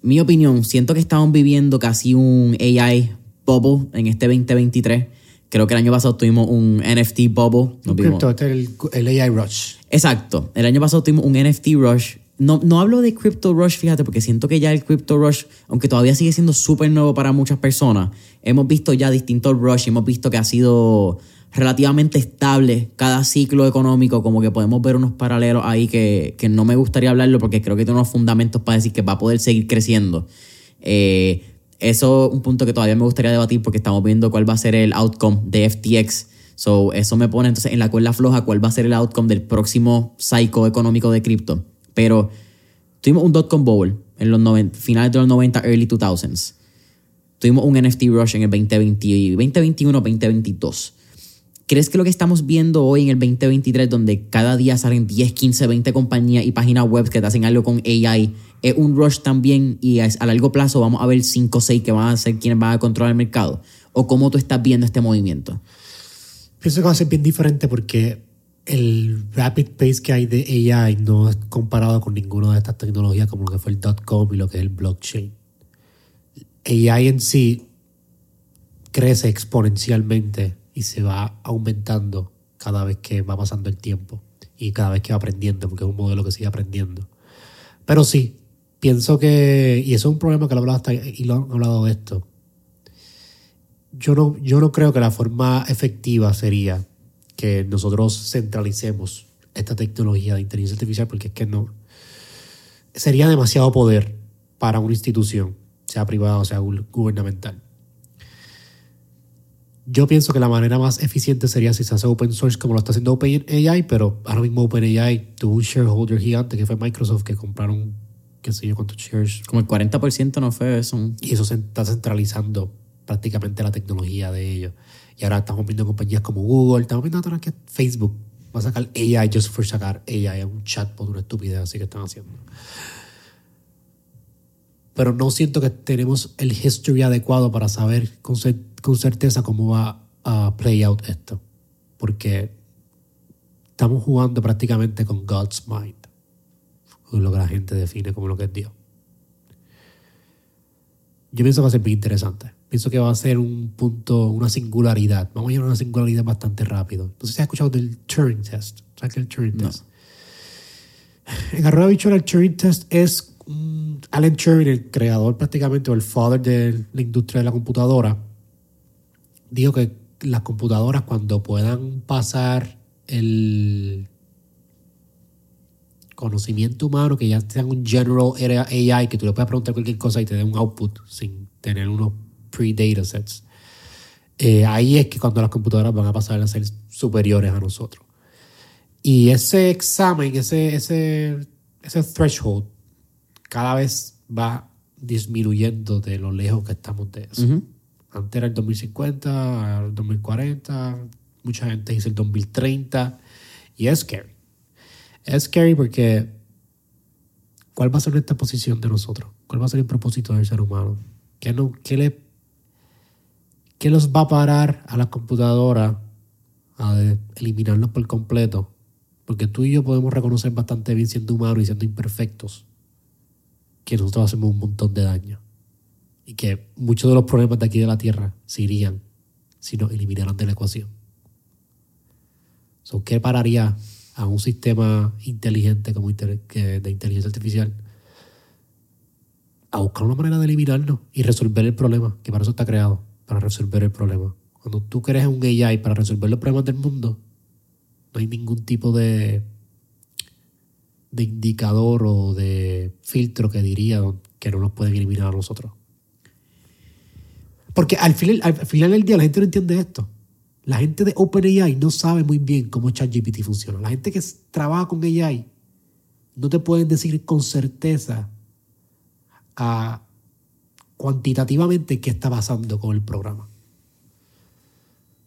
mi opinión, siento que estamos viviendo casi un AI bubble en este 2023? Creo que el año pasado tuvimos un NFT bubble. Vimos- Crypto, este es el, el AI Rush. Exacto. El año pasado tuvimos un NFT rush. No, no hablo de crypto rush, fíjate, porque siento que ya el crypto rush, aunque todavía sigue siendo súper nuevo para muchas personas, hemos visto ya distintos rush hemos visto que ha sido relativamente estable cada ciclo económico, como que podemos ver unos paralelos ahí que, que no me gustaría hablarlo porque creo que tiene unos fundamentos para decir que va a poder seguir creciendo. Eh, eso es un punto que todavía me gustaría debatir porque estamos viendo cuál va a ser el outcome de FTX. So, eso me pone entonces en la cuerda floja cuál va a ser el outcome del próximo cycle económico de cripto. Pero tuvimos un dot-com bowl en los 90, finales de los 90, early 2000s. Tuvimos un NFT rush en el 2020, 2021, 2022. ¿Crees que lo que estamos viendo hoy en el 2023, donde cada día salen 10, 15, 20 compañías y páginas web que te hacen algo con AI, es un rush también y a largo plazo vamos a ver 5 o 6 que van a ser quienes van a controlar el mercado? ¿O cómo tú estás viendo este movimiento? Pienso que va a ser bien diferente porque el rapid pace que hay de AI no es comparado con ninguna de estas tecnologías como lo que fue el .com y lo que es el blockchain. AI en sí crece exponencialmente y se va aumentando cada vez que va pasando el tiempo y cada vez que va aprendiendo, porque es un modelo que sigue aprendiendo. Pero sí, pienso que, y eso es un problema que lo hablado hasta, y lo han hablado de esto, yo no, yo no creo que la forma efectiva sería que nosotros centralicemos esta tecnología de inteligencia artificial porque es que no sería demasiado poder para una institución, sea privada o sea gubernamental. Yo pienso que la manera más eficiente sería si se hace open source como lo está haciendo OpenAI, pero ahora mismo OpenAI tuvo un shareholder gigante que fue Microsoft que compraron qué sé yo cuántos shares. Como el 40% no fue eso. Y eso se está centralizando prácticamente la tecnología de ellos. Y ahora estamos viendo compañías como Google, estamos viendo también que Facebook va a sacar AI just for sacar AI, un chatbot, una estupidez así que están haciendo. Pero no siento que tenemos el history adecuado para saber con, con certeza cómo va a play out esto. Porque estamos jugando prácticamente con God's mind, lo que la gente define como lo que es Dios. Yo pienso que va a ser bien interesante pienso que va a ser un punto, una singularidad. Vamos a llegar a una singularidad bastante rápido. No sé si has escuchado del Turing Test. ¿Sabes qué es el Turing Test? En Arroyo Bichuela, el Turing Test es Alan Turing, el creador prácticamente o el father de la industria de la computadora, dijo que las computadoras cuando puedan pasar el conocimiento humano, que ya sean un general AI, que tú le puedas preguntar cualquier cosa y te dé un output sin tener unos pre-datasets. Eh, ahí es que cuando las computadoras van a pasar a ser superiores a nosotros. Y ese examen, ese, ese, ese threshold, cada vez va disminuyendo de lo lejos que estamos de eso. Antes era el 2050, el 2040, mucha gente dice el 2030, y es scary. Es scary porque ¿cuál va a ser nuestra posición de nosotros? ¿Cuál va a ser el propósito del ser humano? ¿Qué, no, qué le ¿Qué los va a parar a la computadora a eliminarlos por completo? Porque tú y yo podemos reconocer bastante bien siendo humanos y siendo imperfectos que nosotros hacemos un montón de daño. Y que muchos de los problemas de aquí de la Tierra se irían si nos eliminaran de la ecuación. ¿Qué pararía a un sistema inteligente como de inteligencia artificial a buscar una manera de eliminarnos y resolver el problema, que para eso está creado? para resolver el problema. Cuando tú crees un AI para resolver los problemas del mundo, no hay ningún tipo de, de indicador o de filtro que diría que no nos pueden eliminar a nosotros. Porque al final, al final del día la gente no entiende esto. La gente de OpenAI no sabe muy bien cómo ChatGPT funciona. La gente que trabaja con AI no te pueden decir con certeza a cuantitativamente qué está pasando con el programa.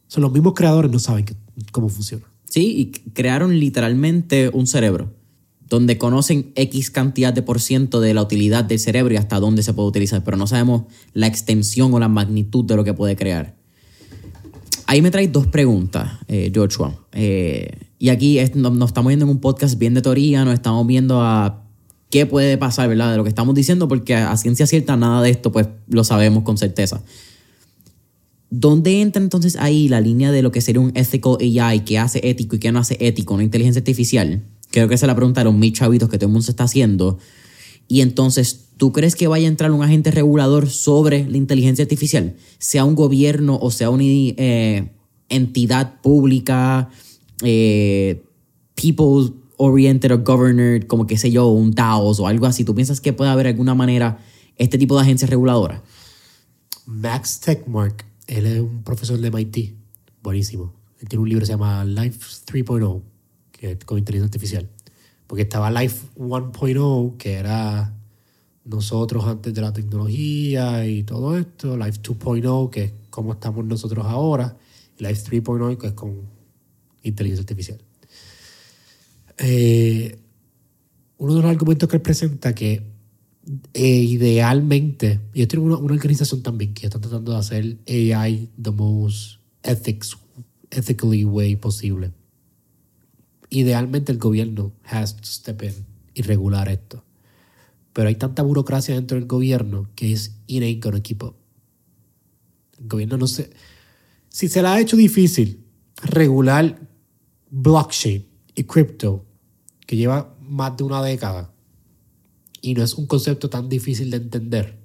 Son los mismos creadores no saben cómo funciona. Sí, y crearon literalmente un cerebro donde conocen X cantidad de por ciento de la utilidad del cerebro y hasta dónde se puede utilizar, pero no sabemos la extensión o la magnitud de lo que puede crear. Ahí me traes dos preguntas, eh, Joshua. Eh, y aquí nos estamos viendo en un podcast bien de teoría, nos estamos viendo a qué puede pasar, ¿verdad? De lo que estamos diciendo, porque a ciencia cierta nada de esto pues lo sabemos con certeza. ¿Dónde entra entonces ahí la línea de lo que sería un ethical AI, qué hace ético y qué no hace ético, una inteligencia artificial? Creo que esa es la pregunta de mil chavitos que todo el mundo se está haciendo. Y entonces, ¿tú crees que vaya a entrar un agente regulador sobre la inteligencia artificial? Sea un gobierno o sea una eh, entidad pública, eh, people oriented or governed, como que sé yo, un DAOs o algo así. ¿Tú piensas que puede haber alguna manera este tipo de agencias reguladoras? Max Techmark, él es un profesor de MIT, buenísimo. Él tiene un libro que se llama Life 3.0, es con inteligencia artificial. Porque estaba Life 1.0, que era nosotros antes de la tecnología y todo esto. Life 2.0, que es cómo estamos nosotros ahora. Life 3.0, que es con inteligencia artificial. Eh, uno de los argumentos que él presenta que eh, idealmente, y esto es una, una, organización también que está tratando de hacer AI the most ethics, ethically way posible. Idealmente el gobierno has to step in y regular esto. Pero hay tanta burocracia dentro del gobierno que es it ain't gonna keep up. El gobierno no se... Si se le ha hecho difícil regular blockchain y crypto, que lleva más de una década, y no es un concepto tan difícil de entender.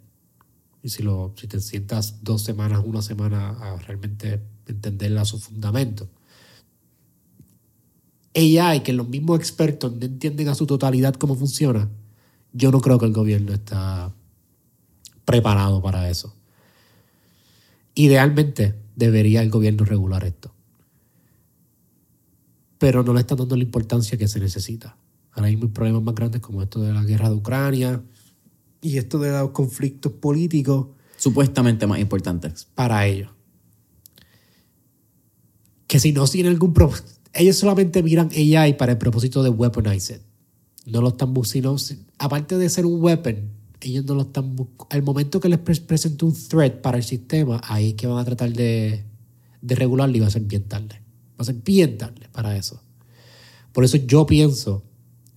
Y si, lo, si te sientas dos semanas, una semana a realmente entenderla a su fundamento. AI, que los mismos expertos no entienden a su totalidad cómo funciona, yo no creo que el gobierno está preparado para eso. Idealmente debería el gobierno regular esto. Pero no le están dando la importancia que se necesita. Ahora hay problemas más grandes como esto de la guerra de Ucrania y esto de los conflictos políticos. Supuestamente más importantes. Para ellos. Que si no tienen algún propósito, ellos solamente miran AI para el propósito de weaponize No lo están buscando. Aparte de ser un weapon, ellos no lo están buscando. Al momento que les presente un threat para el sistema, ahí es que van a tratar de, de regularlo y va a ser bien tarde. Va a ser bien tarde para eso. Por eso yo pienso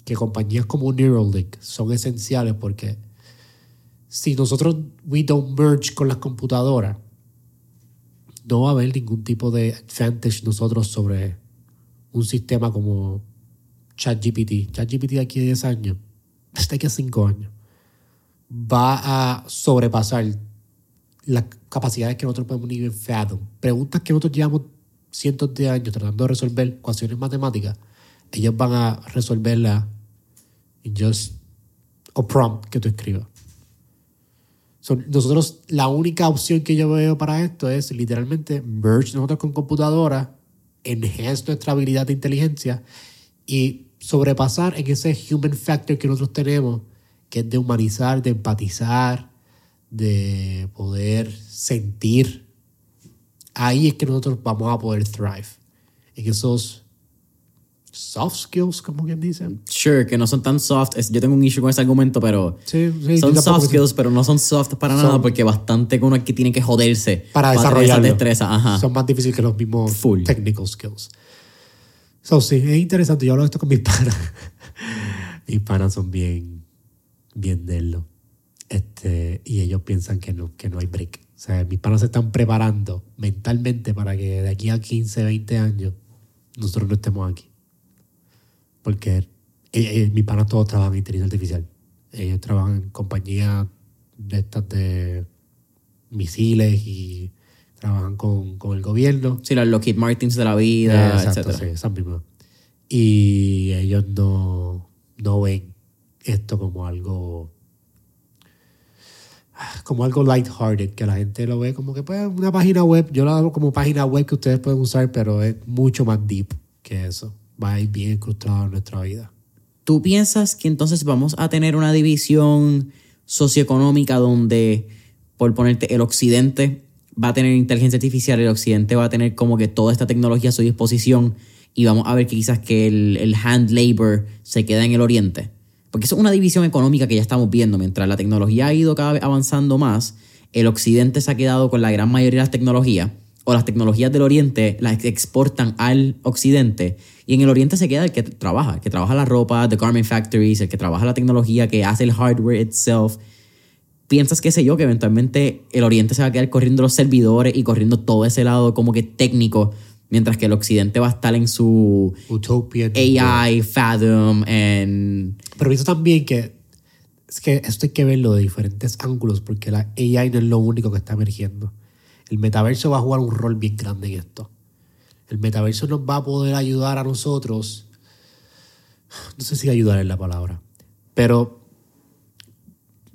que compañías como Neuralink son esenciales porque si nosotros we don't merge con las computadoras, no va a haber ningún tipo de advantage nosotros sobre un sistema como ChatGPT. ChatGPT de aquí a 10 años, hasta aquí a 5 años, va a sobrepasar las capacidades que nosotros podemos ni Fathom. Preguntas que nosotros llevamos cientos de años tratando de resolver ecuaciones matemáticas, ellos van a resolverlas just o prompt que tú escribas. nosotros, la única opción que yo veo para esto es literalmente merge nosotros con computadora, enhance nuestra habilidad de inteligencia y sobrepasar en ese human factor que nosotros tenemos, que es de humanizar, de empatizar, de poder sentir. Ahí es que nosotros vamos a poder thrive. En esos soft skills, como quien dicen. Sure, que no son tan soft. Yo tengo un issue con ese argumento, pero son soft skills, pero no son soft para nada porque bastante con uno que tiene que joderse para, desarrollar destreza. Ajá. Son más difíciles que los mismos Full. technical skills. So, sí, es interesante. Yo hablo de esto con mis panas. mis panas son bien, bien lo Este, y ellos piensan que no, que no hay break. O sea, mis panas se están preparando mentalmente para que de aquí a 15, 20 años nosotros no estemos aquí porque eh, eh, mis panas todos trabajan en inteligencia artificial. Ellos trabajan en compañías de estas de misiles y trabajan con, con el gobierno. Sí, los Lockheed Martins de la vida, Exacto, sí, esas mismas. Y ellos no, no ven esto como algo como algo lighthearted, que la gente lo ve como que pues una página web, yo lo hago como página web que ustedes pueden usar, pero es mucho más deep que eso va a ir bien incrustado en nuestra vida. ¿Tú piensas que entonces vamos a tener una división socioeconómica donde, por ponerte, el occidente va a tener inteligencia artificial, el occidente va a tener como que toda esta tecnología a su disposición y vamos a ver que quizás que el, el hand labor se queda en el oriente? Porque eso es una división económica que ya estamos viendo. Mientras la tecnología ha ido cada vez avanzando más, el occidente se ha quedado con la gran mayoría de las tecnologías o las tecnologías del Oriente las exportan al Occidente y en el Oriente se queda el que trabaja, el que trabaja la ropa, the garment factories, el que trabaja la tecnología, que hace el hardware itself. Piensas, qué sé yo, que eventualmente el Oriente se va a quedar corriendo los servidores y corriendo todo ese lado como que técnico, mientras que el Occidente va a estar en su Utopia, AI, Fathom, and... Pero pienso también que es que esto hay que verlo de diferentes ángulos porque la AI no es lo único que está emergiendo el metaverso va a jugar un rol bien grande en esto. El metaverso nos va a poder ayudar a nosotros. No sé si ayudar es la palabra, pero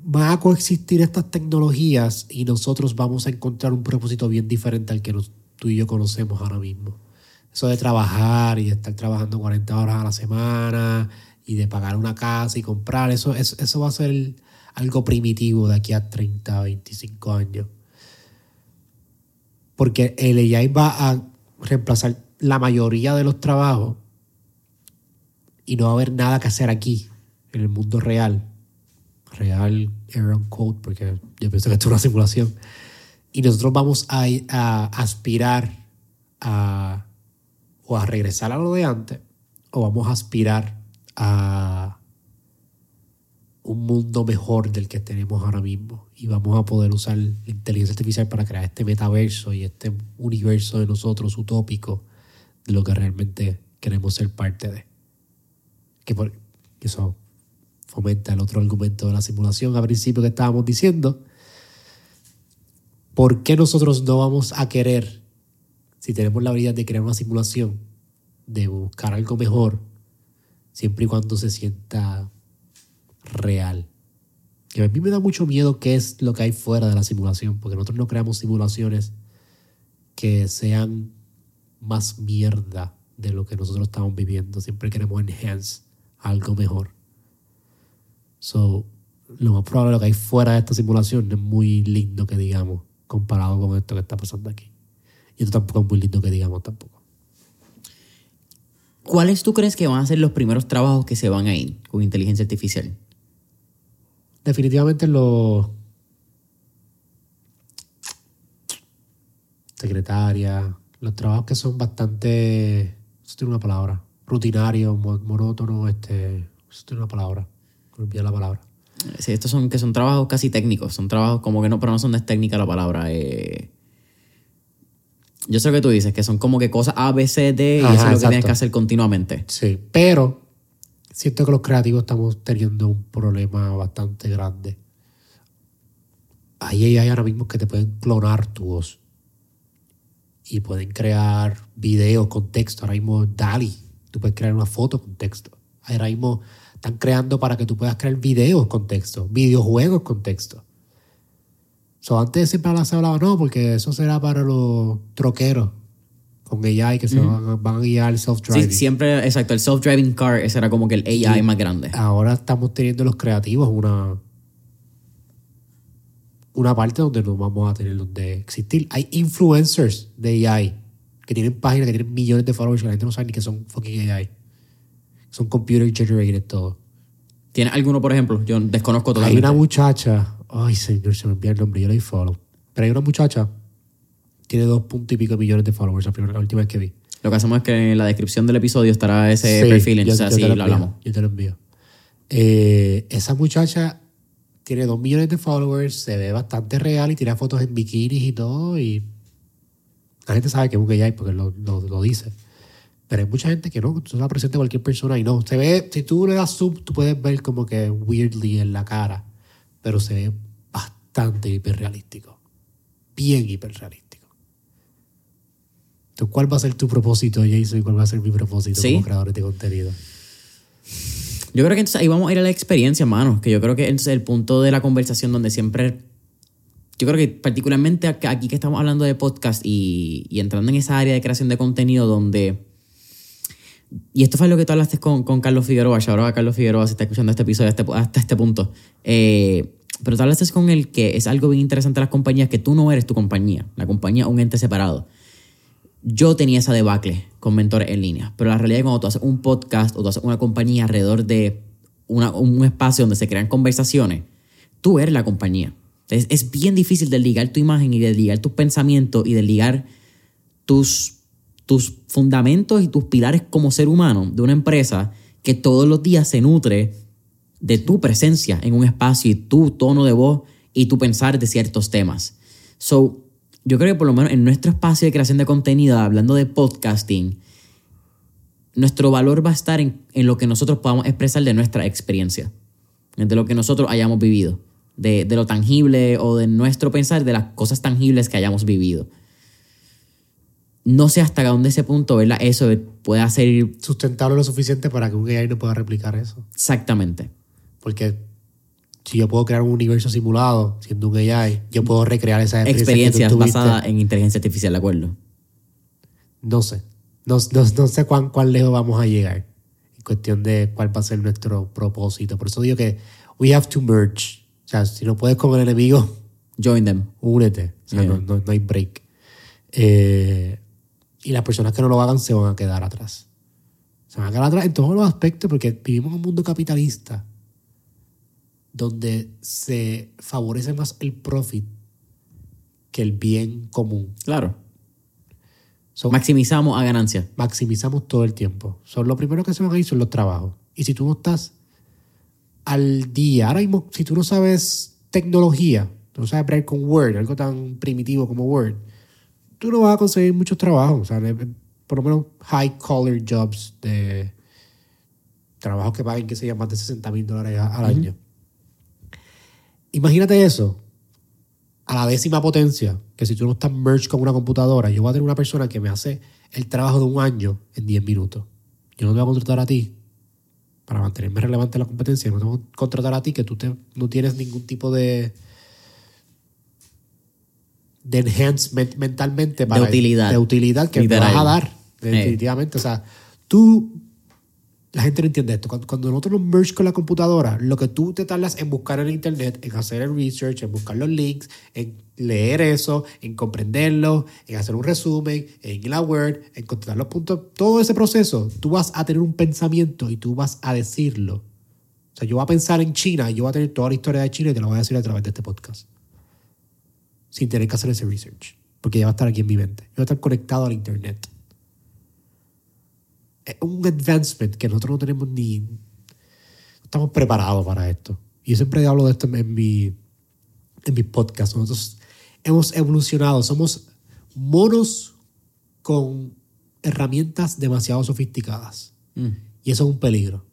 va a coexistir estas tecnologías y nosotros vamos a encontrar un propósito bien diferente al que tú y yo conocemos ahora mismo. Eso de trabajar y de estar trabajando 40 horas a la semana y de pagar una casa y comprar, eso, eso, va a ser algo primitivo de aquí a 30, 25 años. Porque el AI va a reemplazar la mayoría de los trabajos y no va a haber nada que hacer aquí, en el mundo real. Real error code, porque yo pienso que esto es una simulación. Y nosotros vamos a aspirar a o a regresar a lo de antes o vamos a aspirar a un mundo mejor del que tenemos ahora mismo y vamos a poder usar la inteligencia artificial para crear este metaverso y este universo de nosotros utópico de lo que realmente queremos ser parte de. Que, por, eso fomenta el otro argumento de la simulación al principio que estábamos diciendo. ¿Por qué nosotros no vamos a querer, si tenemos la habilidad de crear una simulación, de buscar algo mejor, siempre y cuando se sienta real. Que a mí me da mucho miedo qué es lo que hay fuera de la simulación, porque nosotros no creamos simulaciones que sean más mierda de lo que nosotros estamos viviendo. Siempre queremos enhance algo mejor. So, lo más probable lo que hay fuera de esta simulación es muy lindo que digamos, comparado con esto que está pasando aquí. Y esto tampoco es muy lindo que digamos tampoco. ¿Cuáles tú crees que van a ser los primeros trabajos que se van a ir con inteligencia artificial? Definitivamente los secretaria, los trabajos que son bastante, eso tiene una palabra, rutinarios, monótonos, este, eso tiene una palabra, me la palabra. Sí, estos son que son trabajos casi técnicos, son trabajos como que no, pero no son de técnica la palabra. Eh. Yo sé lo que tú dices, que son como que cosas A, B, C, D, y eso es lo que tienes que hacer continuamente. Sí, pero siento que los creativos estamos teniendo un problema bastante grande. Hay ahora mismo que te pueden clonar tu voz y pueden crear videos con texto. Ahora mismo DALI, tú puedes crear una foto con texto. Ahora mismo están creando para que tú puedas crear videos con texto, videojuegos con texto. So, antes siempre se hablaba, no, porque eso será para los troqueros con AI que se van, a guiar el self-driving. Sí, siempre, exacto, el self-driving car, ese era como que el AI más grande. Ahora estamos teniendo los creativos una, una parte donde no vamos a tener donde existir. Hay influencers de AI que tienen páginas que tienen millones de followers que la gente no sabe ni que son fucking AI. Son computer generated todo. ¿Tiene alguno, por ejemplo? Yo desconozco todo. Hay una muchacha, ay señor, se me envía el nombre, yo le follow. Pero hay una muchacha tiene dos puntos y pico millones de followers, la, última vez que vi. Lo que hacemos es que en la descripción del episodio estará ese perfil, entonces así lo, hablamos. Yo te lo envío. Eh, esa muchacha tiene dos millones de followers, se ve bastante real y tira fotos en bikinis y todo. Y la gente sabe que es un gay porque lo, lo, dice. Pero hay mucha gente que no, tú la presenta cualquier persona y no. Se ve, si tú le das sub, tú puedes ver como que weirdly en la cara, pero se ve bastante hiperrealístico. Bien hiperrealístico. ¿Cuál va a ser tu propósito, Jason? ¿Y cuál va a ser mi propósito como creador de contenido? Yo creo que entonces ahí vamos a ir a la experiencia, hermano. Que yo creo que es el punto de la conversación donde siempre. Yo creo que particularmente aquí que estamos hablando de podcast y, entrando en esa área de creación de contenido donde. Y esto fue lo que tú hablaste con, con Carlos Figueroa. Ahora Carlos Figueroa se está escuchando este episodio hasta, hasta este punto. Eh, pero tú hablaste con él que es algo bien interesante las compañías, que tú no eres tu compañía. La compañía es un ente separado yo tenía esa debacle con mentores en línea, pero la realidad es que cuando tú haces un podcast o tú haces una compañía alrededor de un espacio donde se crean conversaciones, tú eres la compañía. Es, bien difícil desligar tu imagen y desligar tus pensamientos y desligar tus, tus fundamentos y tus pilares como ser humano de una empresa que todos los días se nutre de tu presencia en un espacio y tu tono de voz y tu pensar de ciertos temas. So, yo creo que por lo menos en nuestro espacio de creación de contenido, hablando de podcasting, nuestro valor va a estar en, lo que nosotros podamos expresar de nuestra experiencia, de lo que nosotros hayamos vivido, de, lo tangible o de nuestro pensar de las cosas tangibles que hayamos vivido. no sé hasta dónde ese punto, ¿verdad? Eso puede ser Sustentable lo suficiente para que un AI no pueda replicar eso. exactamente. Porque si yo puedo crear un universo simulado siendo un AI, yo puedo recrear esas experiencias, Experiencias basadas en inteligencia artificial, ¿de acuerdo? No sé. No, no- no sé cuán, cuán lejos vamos a llegar en cuestión de cuál va a ser nuestro propósito. Por eso digo que we have to merge. O sea, si no puedes con el enemigo, Join them. únete. O sea, Yeah. no- no hay break. Eh, y las personas que no lo hagan se van a quedar atrás. Se van a quedar atrás en todos los aspectos porque vivimos en un mundo capitalista donde se favorece más el profit que el bien común. Claro. So, Maximizamos a ganancia. maximizamos todo el tiempo. Son lo primero que se van a ir son los trabajos. Y si tú no estás al día, ahora mismo, si tú no sabes tecnología, tú no sabes bregar con Word, algo tan primitivo como Word, tú no vas a conseguir muchos trabajos. O sea, de- por lo menos high collar jobs de trabajos que paguen, que se llaman más de 60 mil dólares al año. Imagínate eso a la décima potencia, que si tú no estás merged con una computadora, yo voy a tener una persona que me hace el trabajo de un año en 10 minutos. Yo no te voy a contratar a ti para mantenerme relevante en la competencia, no te voy a contratar a ti que tú te- no tienes ningún tipo de de enhancement mentalmente para utilidad. de utilidad que Literal. me vas a dar Eh. definitivamente o sea tú la gente no entiende esto. Cuando, cuando nosotros nos merge con la computadora, lo que tú te tardas en buscar en internet, en hacer el research, en buscar los links, en leer eso, en comprenderlo, en hacer un resumen, en ir a Word, en contestar los puntos, todo ese proceso, tú vas a tener un pensamiento y tú vas a decirlo. O sea, yo voy a pensar en China y yo voy a tener toda la historia de China y te la voy a decir a través de este podcast. Sin tener que hacer ese research. Porque ya va a estar aquí en mi mente. Yo voy a estar conectado al internet un advancement que nosotros no tenemos ni. No estamos preparados para esto. Y yo siempre hablo de esto en mi, en mis podcasts. Nosotros hemos evolucionado. Somos monos con herramientas demasiado sofisticadas. Mm. Y eso es un peligro.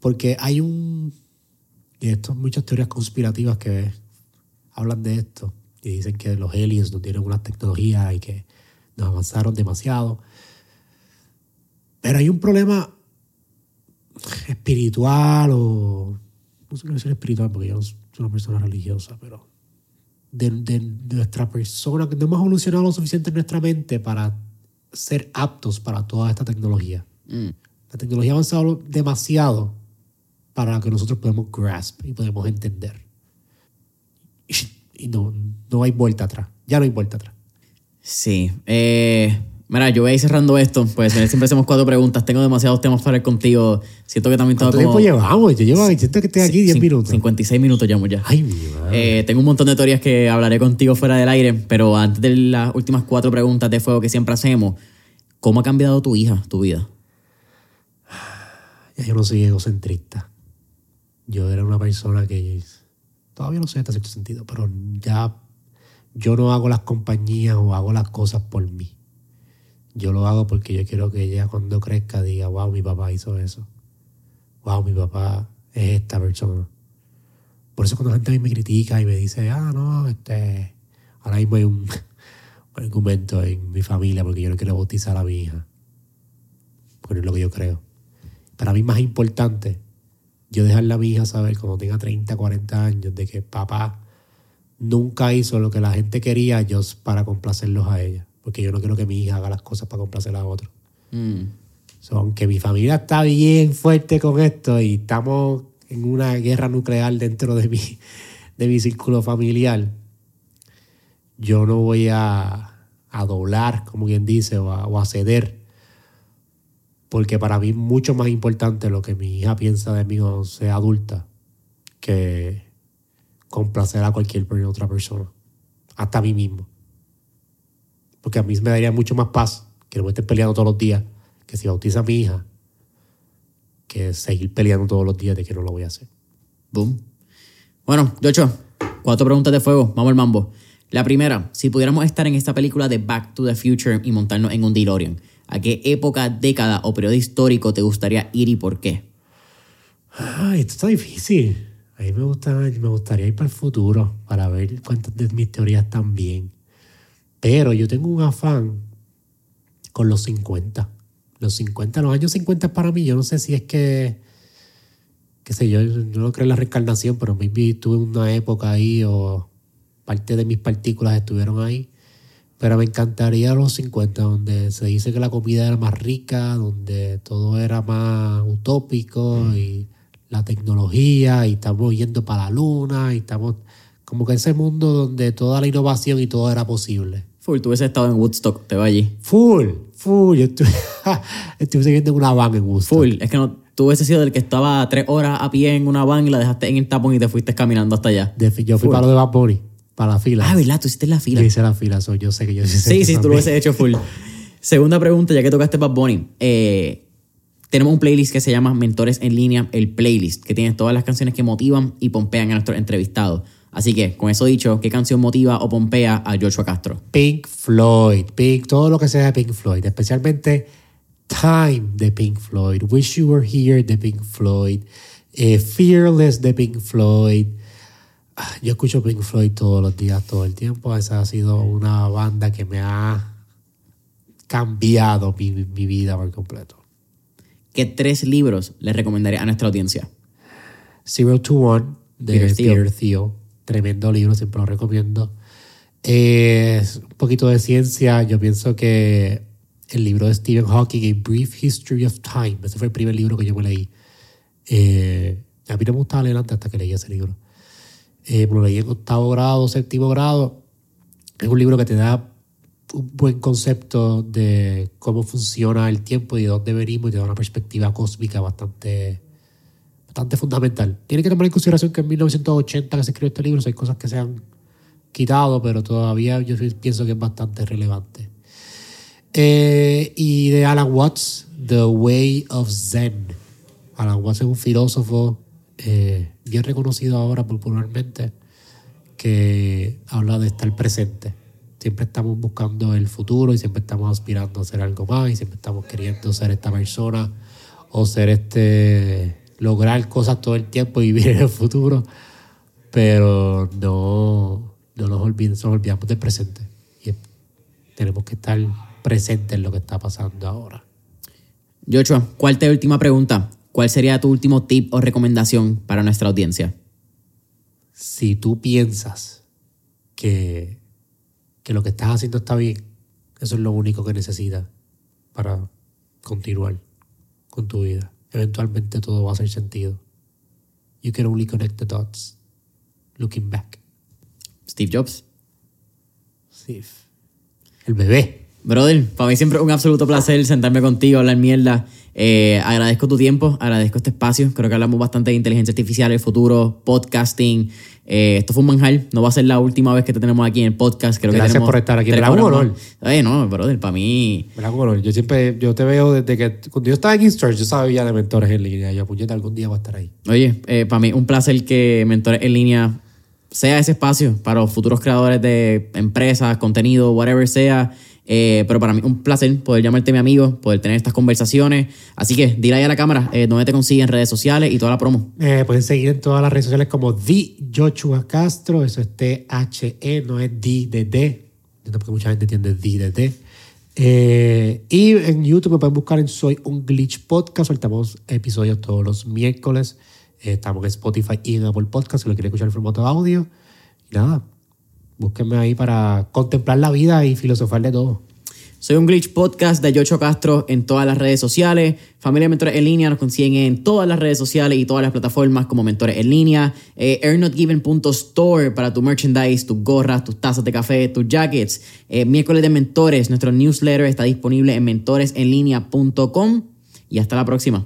Porque hay un. Y esto muchas teorías conspirativas que hablan de esto. Y dicen que los aliens no tienen unas tecnologías y que nos avanzaron demasiado. Pero hay un problema espiritual o. No sé qué decir espiritual porque yo no soy una persona religiosa, pero. De, de nuestra persona, que no hemos evolucionado lo suficiente en nuestra mente para ser aptos para toda esta tecnología. Mm. La tecnología ha avanzado demasiado para que nosotros podamos grasp y podemos entender. Y, y no, no hay vuelta atrás. Ya no hay vuelta atrás. Sí. Eh, mira, yo voy a ir cerrando esto, pues siempre hacemos cuatro preguntas. Tengo demasiados temas para hablar contigo. Siento que también ¿Cuánto como... tiempo llevamos? Yo llevo, siento que estoy aquí 10 Cin- minutos. 56 minutos llevamos ya. Ay, mi madre. Eh, tengo un montón de teorías que hablaré contigo fuera del aire, pero antes de las últimas cuatro preguntas de fuego que siempre hacemos, ¿cómo ha cambiado tu hija, tu vida? Ya yo no soy egocentrista. Yo era una persona que todavía no sé hasta cierto sentido, pero ya yo no hago las compañías o hago las cosas por mí. Yo lo hago porque yo quiero que ella cuando crezca diga, wow, mi papá hizo eso. Wow, mi papá es esta persona. Por eso cuando la gente a mí me critica y me dice, ah, no, este, ahora mismo hay un, argumento en mi familia porque yo no quiero bautizar a mi hija. Porque es lo que yo creo. Para mí más importante yo dejarle a mi hija saber cuando tenga 30, 40 años de que papá nunca hizo lo que la gente quería yo para complacerlos a ella. Porque yo no quiero que mi hija haga las cosas para complacer a otros. Mm. So, aunque mi familia está bien fuerte con esto y estamos en una guerra nuclear dentro de mi, de mi círculo familiar, yo no voy a, a doblar, como quien dice, o a, o a ceder. Porque para mí es mucho más importante lo que mi hija piensa de mí cuando sea adulta que complacer a cualquier otra persona. Hasta a mí mismo. Porque a mí me daría mucho más paz que no me estés peleando todos los días, que si bautiza a mi hija, que seguir peleando todos los días de que no lo voy a hacer. Boom. Bueno, Yocho, cuatro preguntas de fuego. Vamos al mambo. La primera, si pudiéramos estar en esta película de Back to the Future y montarnos en un DeLorean, ¿a qué época, década o periodo histórico te gustaría ir y por qué? Ay, esto está difícil. A mí me, gusta, me gustaría ir para el futuro para ver cuántas de mis teorías están bien. Pero yo tengo un afán con los 50. Los 50, los años 50 para mí, yo no sé si es que, qué sé yo, yo no creo en la reencarnación, pero maybe tuve una época ahí o parte de mis partículas estuvieron ahí. Pero me encantaría los 50, donde se dice que la comida era más rica, donde todo era más utópico y la tecnología, y estamos yendo para la luna, y estamos como que ese mundo donde toda la innovación y todo era posible. Full, tú hubiese estado en Woodstock, te va allí. Full, full. Yo estuve, estuve en una van en Woodstock. Full, es que no, tú hubiese sido del que estaba tres horas a pie en una van y la dejaste en el tapón y te fuiste caminando hasta allá. De- yo fui para lo de Bad Bunny, para la fila. Ah, ¿verdad? Tú hiciste la fila. Yo hice la fila, so yo sé que yo hice Sí, sí, tú lo también. hubiese hecho full. Segunda pregunta, ya que tocaste Bad Bunny. Eh, tenemos un playlist que se llama Mentores en Línea, el playlist, que tiene todas las canciones que motivan y pompean a nuestros entrevistados. Así que, con eso dicho, ¿qué canción motiva o pompea a Joshua Castro? Pink Floyd, Pink, todo lo que sea de Pink Floyd, especialmente Time de Pink Floyd, Wish You Were Here de Pink Floyd, eh, Fearless de Pink Floyd. Ah, Yo escucho Pink Floyd todos los días, todo el tiempo. Esa ha sido una banda que me ha cambiado mi, mi vida por completo. ¿Qué tres libros le recomendaría a nuestra audiencia? Zero to One de Peter Thiel. Tremendo libro, siempre lo recomiendo. Eh, un poquito de ciencia. Yo pienso que el libro de Stephen Hawking, A Brief History of Time, ese fue el primer libro que yo me leí. Eh, a mí no me gustaba leer hasta que leí ese libro. Eh, lo leí en octavo grado, séptimo grado. Es un libro que te da un buen concepto de cómo funciona el tiempo y de dónde venimos y te da una perspectiva cósmica bastante bastante fundamental. Tiene que tomar en consideración que en 1980 que se escribió este libro, hay cosas que se han quitado, pero todavía yo pienso que es bastante relevante. Eh, y de Alan Watts, The Way of Zen. Alan Watts es un filósofo eh, bien reconocido ahora popularmente que habla de estar presente. Siempre estamos buscando el futuro y siempre estamos aspirando a ser algo más y siempre estamos queriendo ser esta persona o ser este lograr cosas todo el tiempo y vivir en el futuro, pero no, no nos olvidemos, nos olvidamos del presente. Y tenemos que estar presentes en lo que está pasando ahora. Joshua, ¿cuál te última pregunta? ¿Cuál sería tu último tip o recomendación para nuestra audiencia? Si tú piensas que, que lo que estás haciendo está bien, eso es lo único que necesitas para continuar con tu vida. Eventualmente todo va a hacer sentido. You can only connect the dots looking back. Steve Jobs. Sí. El bebé. Brother, para mí siempre es un absoluto placer sentarme contigo, hablar mierda. Eh, agradezco tu tiempo, agradezco este espacio. Creo que hablamos bastante de inteligencia artificial, el futuro, podcasting. Eh, esto fue un manjar. No va a ser la última vez que te tenemos aquí en el podcast. Creo que Gracias tenemos por estar aquí. honor. más. Eh, no, brother, para mí. Bueno, yo siempre, yo te veo desde que cuando yo estaba en Instagram, yo sabía de mentores en línea. Yo, puñeta, algún día va a estar ahí. Oye, eh, para mí un placer que Mentores en Línea sea ese espacio para los futuros creadores de empresas, contenido, whatever sea. Eh, pero para mí un placer poder llamarte mi amigo, poder tener estas conversaciones. Así que dile ahí a la cámara eh, dónde te consiguen redes sociales y toda la promo. Eh, pueden seguir en todas las redes sociales como The Joshua Castro. Eso es T-H-E, no es D de D. Entiendo porque mucha gente entiende D de D. Eh, y en YouTube me pueden buscar en Soy un Glitch Podcast. Soltamos episodios todos los miércoles. Eh, estamos en Spotify y en Apple Podcast si lo quieren escuchar en formato audio. Y nada, búsquenme ahí para contemplar la vida y filosofar de todo. Soy un Glitch Podcast de Yocho Castro en todas las redes sociales. Familia Mentores en Línea nos consiguen en todas las redes sociales y todas las plataformas como Mentores en Línea. Eh, para tu merchandise, tus gorras, tus tazas de café, tus jackets. Eh, miércoles de Mentores, nuestro newsletter está disponible en mentoresenlinea.com. Y hasta la próxima.